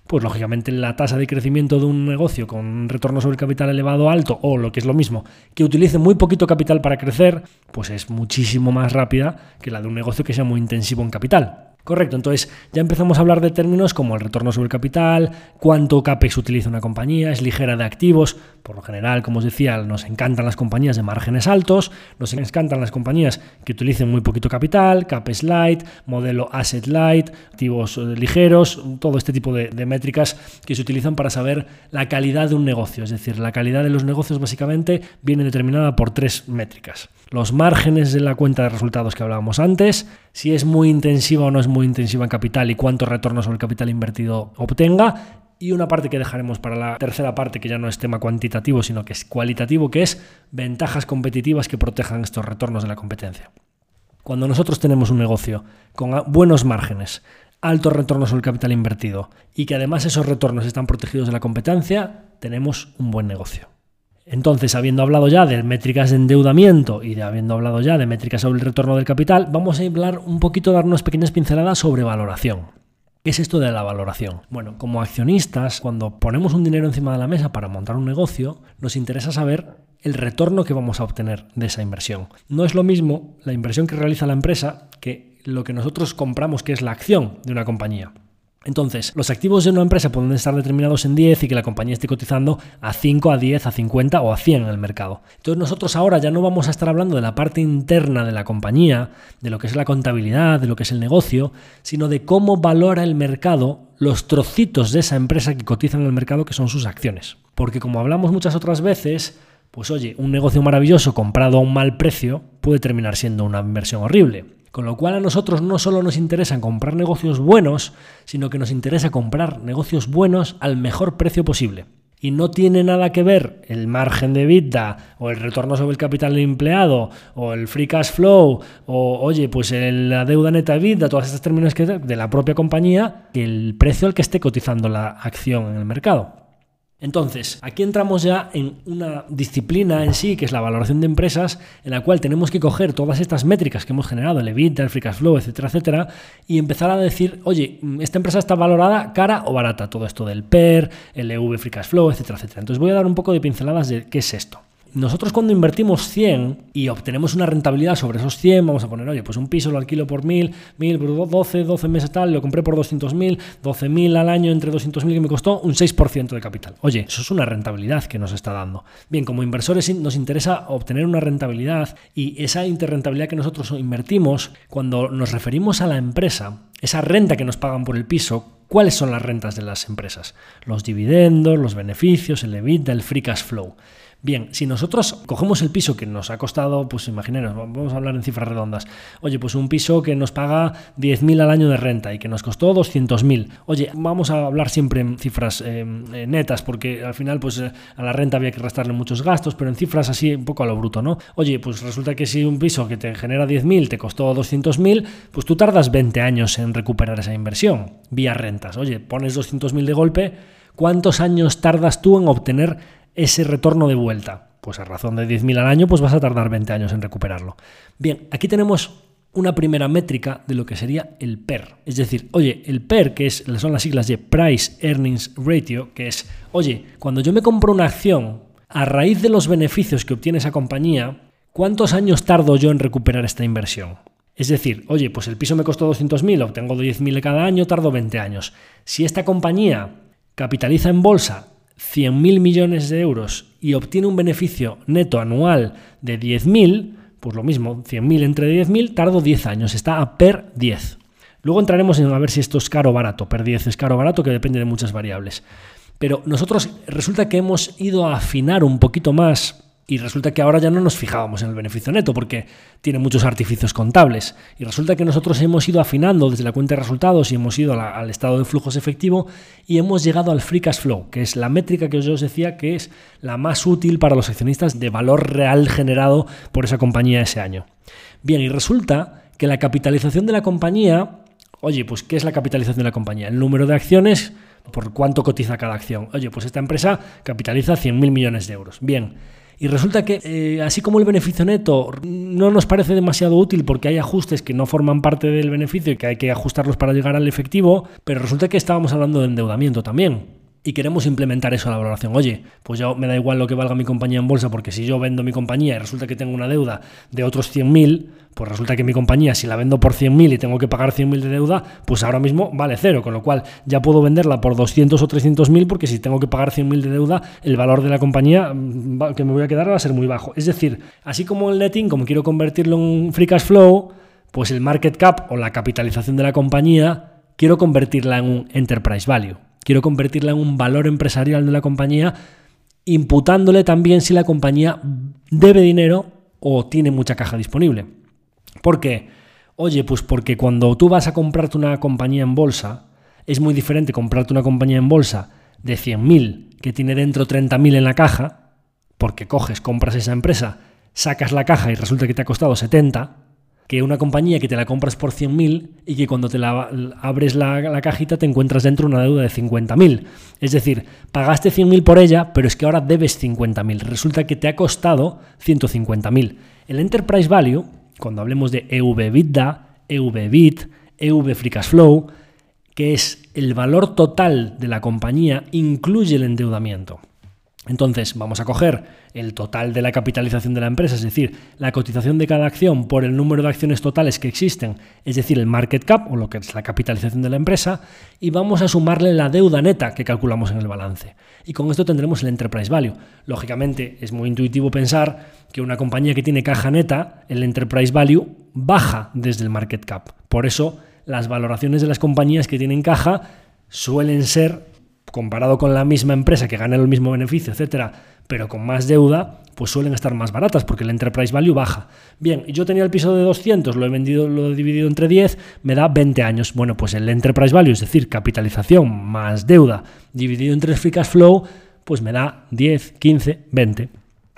[SPEAKER 2] pues lógicamente la tasa de crecimiento de un negocio con retorno sobre capital elevado alto o lo que es lo mismo, que utilice muy poquito capital para crecer, pues es muchísimo más rápida que la de un negocio que sea muy intensivo en capital. Correcto, entonces ya empezamos a hablar de términos como el retorno sobre el capital, cuánto CAPEX utiliza una compañía, es ligera de activos, por lo general, como os decía, nos encantan las compañías de márgenes altos, nos encantan las compañías que utilicen muy poquito capital, CAPEX light, modelo asset light, activos eh, ligeros, todo este tipo de, de métricas que se utilizan para saber la calidad de un negocio, es decir, la calidad de los negocios básicamente viene determinada por tres métricas. Los márgenes de la cuenta de resultados que hablábamos antes, si es muy intensiva o no es muy intensiva en capital y cuánto retorno sobre el capital invertido obtenga. Y una parte que dejaremos para la tercera parte, que ya no es tema cuantitativo, sino que es cualitativo, que es ventajas competitivas que protejan estos retornos de la competencia. Cuando nosotros tenemos un negocio con buenos márgenes, alto retorno sobre el capital invertido y que además esos retornos están protegidos de la competencia, tenemos un buen negocio. Entonces, habiendo hablado ya de métricas de endeudamiento y de habiendo hablado ya de métricas sobre el retorno del capital, vamos a hablar un poquito, dar unas pequeñas pinceladas sobre valoración. ¿Qué es esto de la valoración? Bueno, como accionistas, cuando ponemos un dinero encima de la mesa para montar un negocio, nos interesa saber el retorno que vamos a obtener de esa inversión. No es lo mismo la inversión que realiza la empresa que lo que nosotros compramos, que es la acción de una compañía. Entonces, los activos de una empresa pueden estar determinados en 10 y que la compañía esté cotizando a 5, a 10, a 50 o a 100 en el mercado. Entonces nosotros ahora ya no vamos a estar hablando de la parte interna de la compañía, de lo que es la contabilidad, de lo que es el negocio, sino de cómo valora el mercado los trocitos de esa empresa que cotizan en el mercado que son sus acciones. Porque como hablamos muchas otras veces, pues oye, un negocio maravilloso comprado a un mal precio puede terminar siendo una inversión horrible. Con lo cual a nosotros no solo nos interesa comprar negocios buenos, sino que nos interesa comprar negocios buenos al mejor precio posible. Y no tiene nada que ver el margen de vida o el retorno sobre el capital empleado o el free cash flow o, oye, pues la deuda neta de vida, todas estas términos que de la propia compañía, que el precio al que esté cotizando la acción en el mercado. Entonces, aquí entramos ya en una disciplina en sí, que es la valoración de empresas, en la cual tenemos que coger todas estas métricas que hemos generado, el EBITDA, el free cash flow, etcétera, etcétera, y empezar a decir, oye, esta empresa está valorada cara o barata, todo esto del PER, el EV, free cash flow, etcétera, etcétera. Entonces voy a dar un poco de pinceladas de qué es esto. Nosotros cuando invertimos 100 y obtenemos una rentabilidad sobre esos 100, vamos a poner, oye, pues un piso lo alquilo por 1000, 1000 por 12, 12 meses tal, lo compré por 200.000, 12.000 al año entre 200.000 que me costó un 6% de capital. Oye, eso es una rentabilidad que nos está dando. Bien, como inversores nos interesa obtener una rentabilidad y esa interrentabilidad que nosotros invertimos, cuando nos referimos a la empresa, esa renta que nos pagan por el piso, ¿cuáles son las rentas de las empresas? Los dividendos, los beneficios, el EBITDA, el free cash flow. Bien, si nosotros cogemos el piso que nos ha costado, pues imaginaros, vamos a hablar en cifras redondas. Oye, pues un piso que nos paga 10.000 al año de renta y que nos costó 200.000. Oye, vamos a hablar siempre en cifras eh, eh, netas porque al final pues eh, a la renta había que restarle muchos gastos, pero en cifras así un poco a lo bruto, ¿no? Oye, pues resulta que si un piso que te genera 10.000 te costó 200.000, pues tú tardas 20 años en recuperar esa inversión vía rentas. Oye, pones 200.000 de golpe, ¿cuántos años tardas tú en obtener ese retorno de vuelta? Pues a razón de 10.000 al año, pues vas a tardar 20 años en recuperarlo. Bien, aquí tenemos una primera métrica de lo que sería el PER. Es decir, oye, el PER, que es, son las siglas de Price Earnings Ratio, que es, oye, cuando yo me compro una acción, a raíz de los beneficios que obtiene esa compañía, ¿cuántos años tardo yo en recuperar esta inversión? Es decir, oye, pues el piso me costó 200.000, obtengo 10.000 cada año, tardo 20 años. Si esta compañía capitaliza en bolsa 100.000 millones de euros y obtiene un beneficio neto anual de 10.000, pues lo mismo, 100.000 entre 10.000, tardo 10 años, está a per 10. Luego entraremos en a ver si esto es caro o barato. Per 10 es caro o barato, que depende de muchas variables. Pero nosotros resulta que hemos ido a afinar un poquito más y resulta que ahora ya no nos fijábamos en el beneficio neto porque tiene muchos artificios contables. Y resulta que nosotros hemos ido afinando desde la cuenta de resultados y hemos ido al estado de flujos efectivo y hemos llegado al free cash flow, que es la métrica que yo os decía que es la más útil para los accionistas de valor real generado por esa compañía ese año. Bien, y resulta que la capitalización de la compañía, oye, pues ¿qué es la capitalización de la compañía? El número de acciones por cuánto cotiza cada acción. Oye, pues esta empresa capitaliza 100.000 millones de euros. Bien. Y resulta que, eh, así como el beneficio neto no nos parece demasiado útil porque hay ajustes que no forman parte del beneficio y que hay que ajustarlos para llegar al efectivo, pero resulta que estábamos hablando de endeudamiento también y queremos implementar eso a la valoración. Oye, pues yo me da igual lo que valga mi compañía en bolsa, porque si yo vendo mi compañía y resulta que tengo una deuda de otros 100.000, pues resulta que mi compañía, si la vendo por 100.000 y tengo que pagar 100.000 de deuda, pues ahora mismo vale cero, con lo cual ya puedo venderla por 200 o 300.000, porque si tengo que pagar 100.000 de deuda, el valor de la compañía mm, que me voy a quedar va a ser muy bajo. Es decir, así como el netting, como quiero convertirlo en free cash flow, pues el market cap o la capitalización de la compañía, quiero convertirla en un enterprise value. Quiero convertirla en un valor empresarial de la compañía, imputándole también si la compañía debe dinero o tiene mucha caja disponible. ¿Por qué? Oye, pues porque cuando tú vas a comprarte una compañía en bolsa, es muy diferente comprarte una compañía en bolsa de 100.000 que tiene dentro 30.000 en la caja, porque coges, compras esa empresa, sacas la caja y resulta que te ha costado 70, que una compañía que te la compras por 100.000 y que cuando te la abres la, cajita te encuentras dentro una deuda de 50.000. Es decir, pagaste 100.000 por ella, pero es que ahora debes 50.000. Resulta que te ha costado 150.000. El Enterprise Value, cuando hablemos de EV-EBITDA, EV-BIT, EV que es el valor total de la compañía, incluye el endeudamiento. Entonces, vamos a coger el total de la capitalización de la empresa, es decir, la cotización de cada acción por el número de acciones totales que existen, es decir, el market cap o lo que es la capitalización de la empresa, y vamos a sumarle la deuda neta que calculamos en el balance. Y con esto tendremos el enterprise value. Lógicamente, es muy intuitivo pensar que una compañía que tiene caja neta, el enterprise value baja desde el market cap. Por eso, las valoraciones de las compañías que tienen caja suelen ser comparado con la misma empresa que gana el mismo beneficio, etcétera, pero con más deuda, pues suelen estar más baratas porque el enterprise value baja. Bien, yo tenía el piso de 200, lo he vendido, lo he dividido entre 10, me da 20 años. Bueno, pues el enterprise value, es decir, capitalización más deuda dividido entre free cash flow, pues me da 10, 15, 20.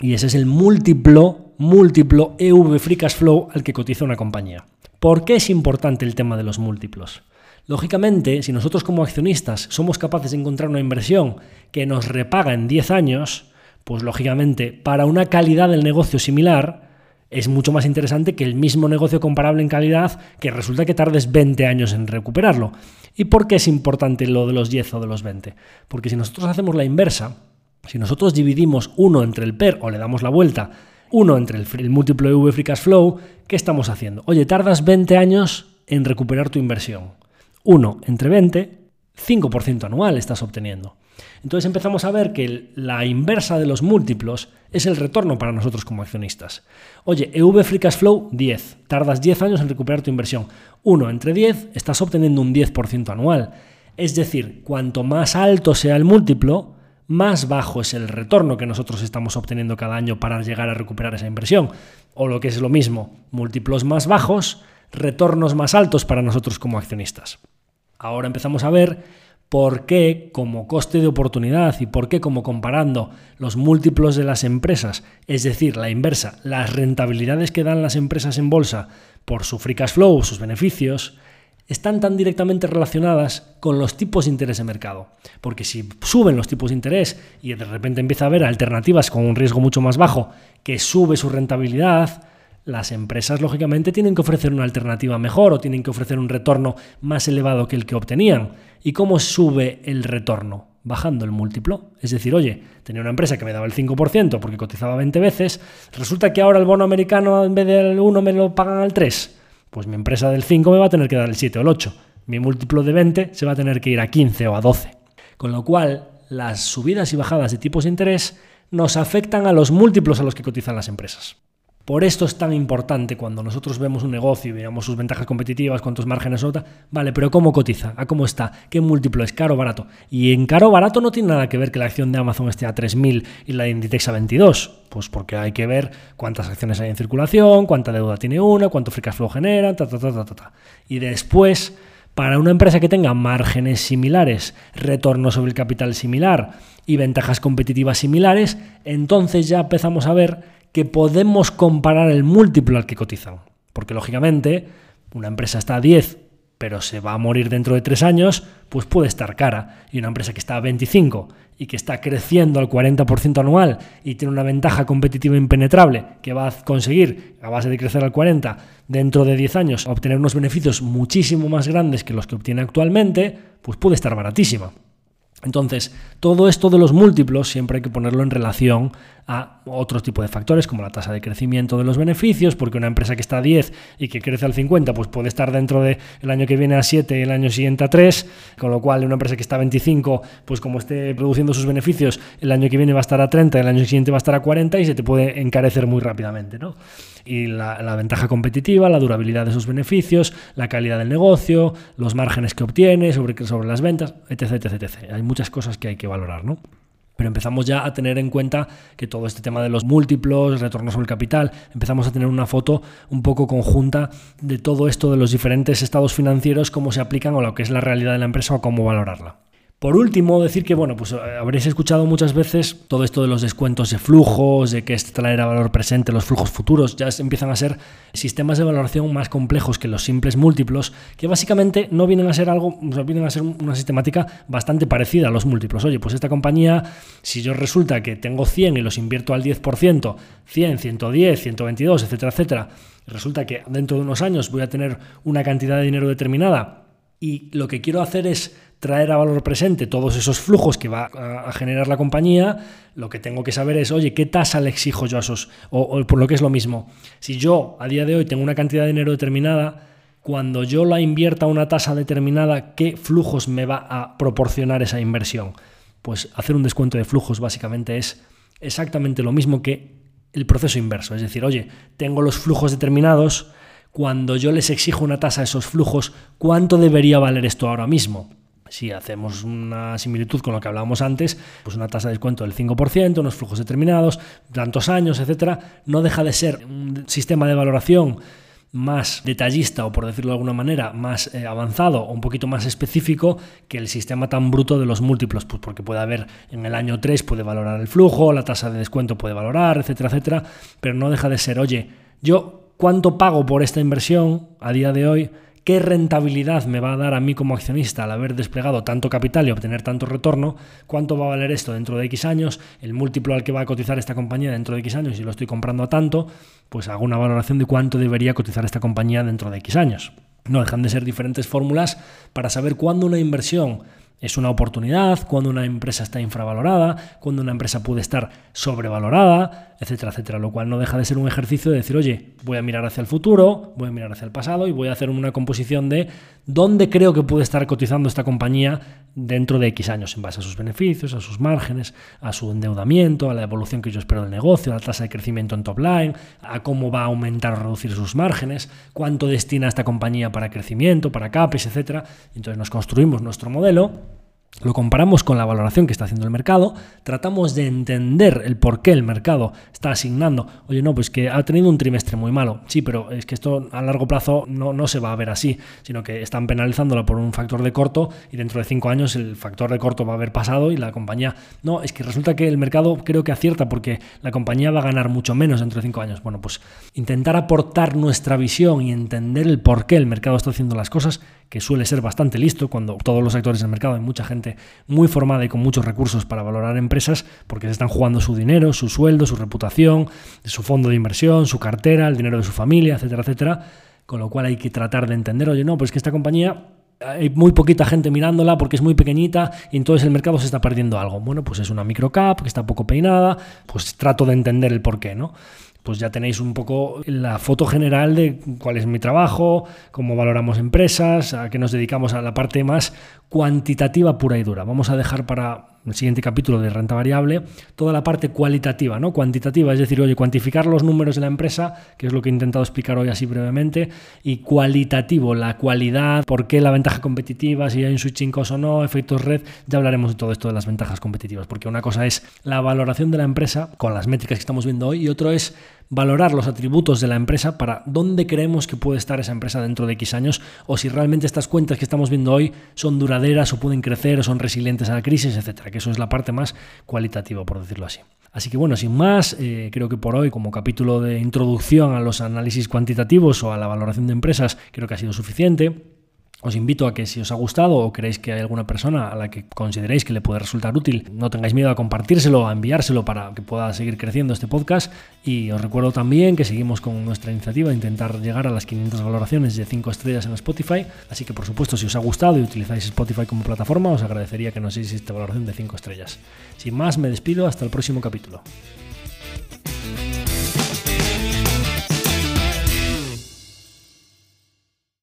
[SPEAKER 2] Y ese es el múltiplo, múltiplo EV free cash flow al que cotiza una compañía. ¿Por qué es importante el tema de los múltiplos? Lógicamente, si nosotros como accionistas somos capaces de encontrar una inversión que nos repaga en 10 años, pues lógicamente para una calidad del negocio similar es mucho más interesante que el mismo negocio comparable en calidad que resulta que tardes 20 años en recuperarlo. ¿Y por qué es importante lo de los 10 o de los 20? Porque si nosotros hacemos la inversa, Si nosotros dividimos 1 entre el PER o le damos la vuelta, 1 entre el, múltiplo de V Free Cash Flow, ¿qué estamos haciendo? Oye, tardas 20 años en recuperar tu inversión. 1 entre 20, 5% anual estás obteniendo. Entonces empezamos a ver que la inversa de los múltiplos es el retorno para nosotros como accionistas. Oye, EV Free Cash Flow 10, tardas 10 años en recuperar tu inversión. 1 entre 10, estás obteniendo un 10% anual. Es decir, cuanto más alto sea el múltiplo, más bajo es el retorno que nosotros estamos obteniendo cada año para llegar a recuperar esa inversión. O lo que es lo mismo, múltiplos más bajos, retornos más altos para nosotros como accionistas. Ahora empezamos a ver por qué como coste de oportunidad y por qué como comparando los múltiplos de las empresas, es decir, la inversa, las rentabilidades que dan las empresas en bolsa por su free cash flow, sus beneficios, están tan directamente relacionadas con los tipos de interés de mercado. Porque si suben los tipos de interés y de repente empieza a haber alternativas con un riesgo mucho más bajo que sube su rentabilidad, las empresas lógicamente tienen que ofrecer una alternativa mejor o tienen que ofrecer un retorno más elevado que el que obtenían. ¿Y cómo sube el retorno? Bajando el múltiplo. Es decir, oye, tenía una empresa que me daba el 5% porque cotizaba 20 veces, resulta que ahora el bono americano en vez del 1 me lo pagan al 3. Pues mi empresa del 5 me va a tener que dar el 7 o el 8. Mi múltiplo de 20 se va a tener que ir a 15 o a 12. Con lo cual, las subidas y bajadas de tipos de interés nos afectan a los múltiplos a los que cotizan las empresas. Por esto es tan importante cuando nosotros vemos un negocio y veamos sus ventajas competitivas, cuántos márgenes nota, vale, pero ¿cómo cotiza? ¿A cómo está? ¿Qué múltiplo es? ¿Caro o barato? Y en caro o barato no tiene nada que ver que la acción de Amazon esté a 3.000 y la de Inditex a 22. Pues porque hay que ver cuántas acciones hay en circulación, cuánta deuda tiene una, cuánto free cash flow genera, ta, ta, ta, ta, ta. Y después, para una empresa que tenga márgenes similares, retorno sobre el capital similar y ventajas competitivas similares, entonces ya empezamos a ver que podemos comparar el múltiplo al que cotizan. Porque lógicamente una empresa está a 10, pero se va a morir dentro de 3 años, pues puede estar cara. Y una empresa que está a 25 y que está creciendo al 40% anual y tiene una ventaja competitiva impenetrable que va a conseguir, a base de crecer al 40%, dentro de 10 años, obtener unos beneficios muchísimo más grandes que los que obtiene actualmente, pues puede estar baratísima. Entonces, todo esto de los múltiplos siempre hay que ponerlo en relación a otro tipo de factores como la tasa de crecimiento de los beneficios, porque una empresa que está a 10 y que crece al 50, pues puede estar dentro del año que viene a 7 y el año siguiente a 3, con lo cual una empresa que está a 25, pues como esté produciendo sus beneficios, el año que viene va a estar a 30, el año siguiente va a estar a 40 y se te puede encarecer muy rápidamente, ¿no? Y la, ventaja competitiva, la durabilidad de sus beneficios, la calidad del negocio, los márgenes que obtiene sobre, sobre las ventas, etc, etc. Hay muchas cosas que hay que valorar, ¿no? Pero empezamos ya a tener en cuenta que todo este tema de los múltiplos, retornos sobre el capital, empezamos a tener una foto un poco conjunta de todo esto de los diferentes estados financieros, cómo se aplican o lo que es la realidad de la empresa o cómo valorarla. Por último, decir que, bueno, pues eh, habréis escuchado muchas veces todo esto de los descuentos de flujos, de que es traer a valor presente los flujos futuros, ya empiezan a ser sistemas de valoración más complejos que los simples múltiplos, que básicamente no vienen a ser algo, vienen a ser una sistemática bastante parecida a los múltiplos. Oye, pues esta compañía, si yo resulta que tengo 100 y los invierto al 10%, 100, 110, 122, etcétera, etcétera, resulta que dentro de unos años voy a tener una cantidad de dinero determinada y lo que quiero hacer es traer a valor presente todos esos flujos que va a generar la compañía, lo que tengo que saber es, oye, ¿qué tasa le exijo yo a esos? O, por lo que es lo mismo, si yo a día de hoy tengo una cantidad de dinero determinada, cuando yo la invierta a una tasa determinada, ¿qué flujos me va a proporcionar esa inversión? Pues hacer un descuento de flujos básicamente es exactamente lo mismo que el proceso inverso. Es decir, oye, tengo los flujos determinados, cuando yo les exijo una tasa a esos flujos, ¿cuánto debería valer esto ahora mismo? Si hacemos una similitud con lo que hablábamos antes, pues una tasa de descuento del 5%, unos flujos determinados, tantos años, etcétera, no deja de ser un sistema de valoración más detallista o por decirlo de alguna manera más eh, avanzado o un poquito más específico que el sistema tan bruto de los múltiplos, pues porque puede haber en el año 3 puede valorar el flujo, la tasa de descuento puede valorar, etcétera, etcétera, pero no deja de ser, oye, yo cuánto pago por esta inversión a día de hoy qué rentabilidad me va a dar a mí como accionista al haber desplegado tanto capital y obtener tanto retorno, cuánto va a valer esto dentro de X años, el múltiplo al que va a cotizar esta compañía dentro de X años, si lo estoy comprando a tanto, pues hago una valoración de cuánto debería cotizar esta compañía dentro de X años. No dejan de ser diferentes fórmulas para saber cuándo una inversión es una oportunidad, cuando una empresa está infravalorada, cuando una empresa puede estar sobrevalorada, etcétera, etcétera. Lo cual no deja de ser un ejercicio de decir, oye, voy a mirar hacia el futuro, voy a mirar hacia el pasado y voy a hacer una composición de dónde creo que puede estar cotizando esta compañía dentro de X años, en base a sus beneficios, a sus márgenes, a su endeudamiento, a la evolución que yo espero del negocio, a la tasa de crecimiento en top line, a cómo va a aumentar o reducir sus márgenes, cuánto destina esta compañía para crecimiento, para CAPES, etcétera. Entonces nos construimos nuestro modelo lo comparamos con la valoración que está haciendo el mercado, tratamos de entender el por qué el mercado está asignando, oye, no, pues que ha tenido un trimestre muy malo, sí, pero es que esto a largo plazo no, no se va a ver así, sino que están penalizándola por un factor de corto y dentro de cinco años el factor de corto va a haber pasado y la compañía, no, es que resulta que el mercado creo que acierta porque la compañía va a ganar mucho menos dentro de cinco años. Bueno, pues intentar aportar nuestra visión y entender el por qué el mercado está haciendo las cosas, que suele ser bastante listo cuando todos los actores del mercado hay mucha gente muy formada y con muchos recursos para valorar empresas porque se están jugando su dinero, su sueldo, su reputación, su fondo de inversión, su cartera, el dinero de su familia, etcétera, etcétera. Con lo cual hay que tratar de entender, oye, no, pues que esta compañía hay muy poquita gente mirándola porque es muy pequeñita y entonces el mercado se está perdiendo algo. Bueno, pues es una microcap que está poco peinada, pues trato de entender el porqué, ¿no? Pues ya tenéis un poco la foto general de cuál es mi trabajo, cómo valoramos empresas, a qué nos dedicamos a la parte más cuantitativa pura y dura. Vamos a dejar para el siguiente capítulo de renta variable, toda la parte cualitativa, ¿no? Cuantitativa, es decir, oye, cuantificar los números de la empresa, que es lo que he intentado explicar hoy así brevemente, y cualitativo, la cualidad, por qué la ventaja competitiva, si hay un switching cost o no, efectos red, ya hablaremos de todo esto de las ventajas competitivas, porque una cosa es la valoración de la empresa con las métricas que estamos viendo hoy y otro es valorar los atributos de la empresa para dónde creemos que puede estar esa empresa dentro de X años o si realmente estas cuentas que estamos viendo hoy son duraderas o pueden crecer o son resilientes a la crisis, etcétera que eso es la parte más cualitativa, por decirlo así. Así que bueno, sin más, eh, creo que por hoy, como capítulo de introducción a los análisis cuantitativos o a la valoración de empresas, creo que ha sido suficiente. Os invito a que si os ha gustado o creéis que hay alguna persona a la que consideréis que le puede resultar útil, no tengáis miedo a compartírselo, a enviárselo para que pueda seguir creciendo este podcast. Y os recuerdo también que seguimos con nuestra iniciativa de intentar llegar a las 500 valoraciones de 5 estrellas en Spotify. Así que por supuesto, si os ha gustado y utilizáis Spotify como plataforma, os agradecería que nos hicieseis esta valoración de 5 estrellas. Sin más, me despido hasta el próximo capítulo.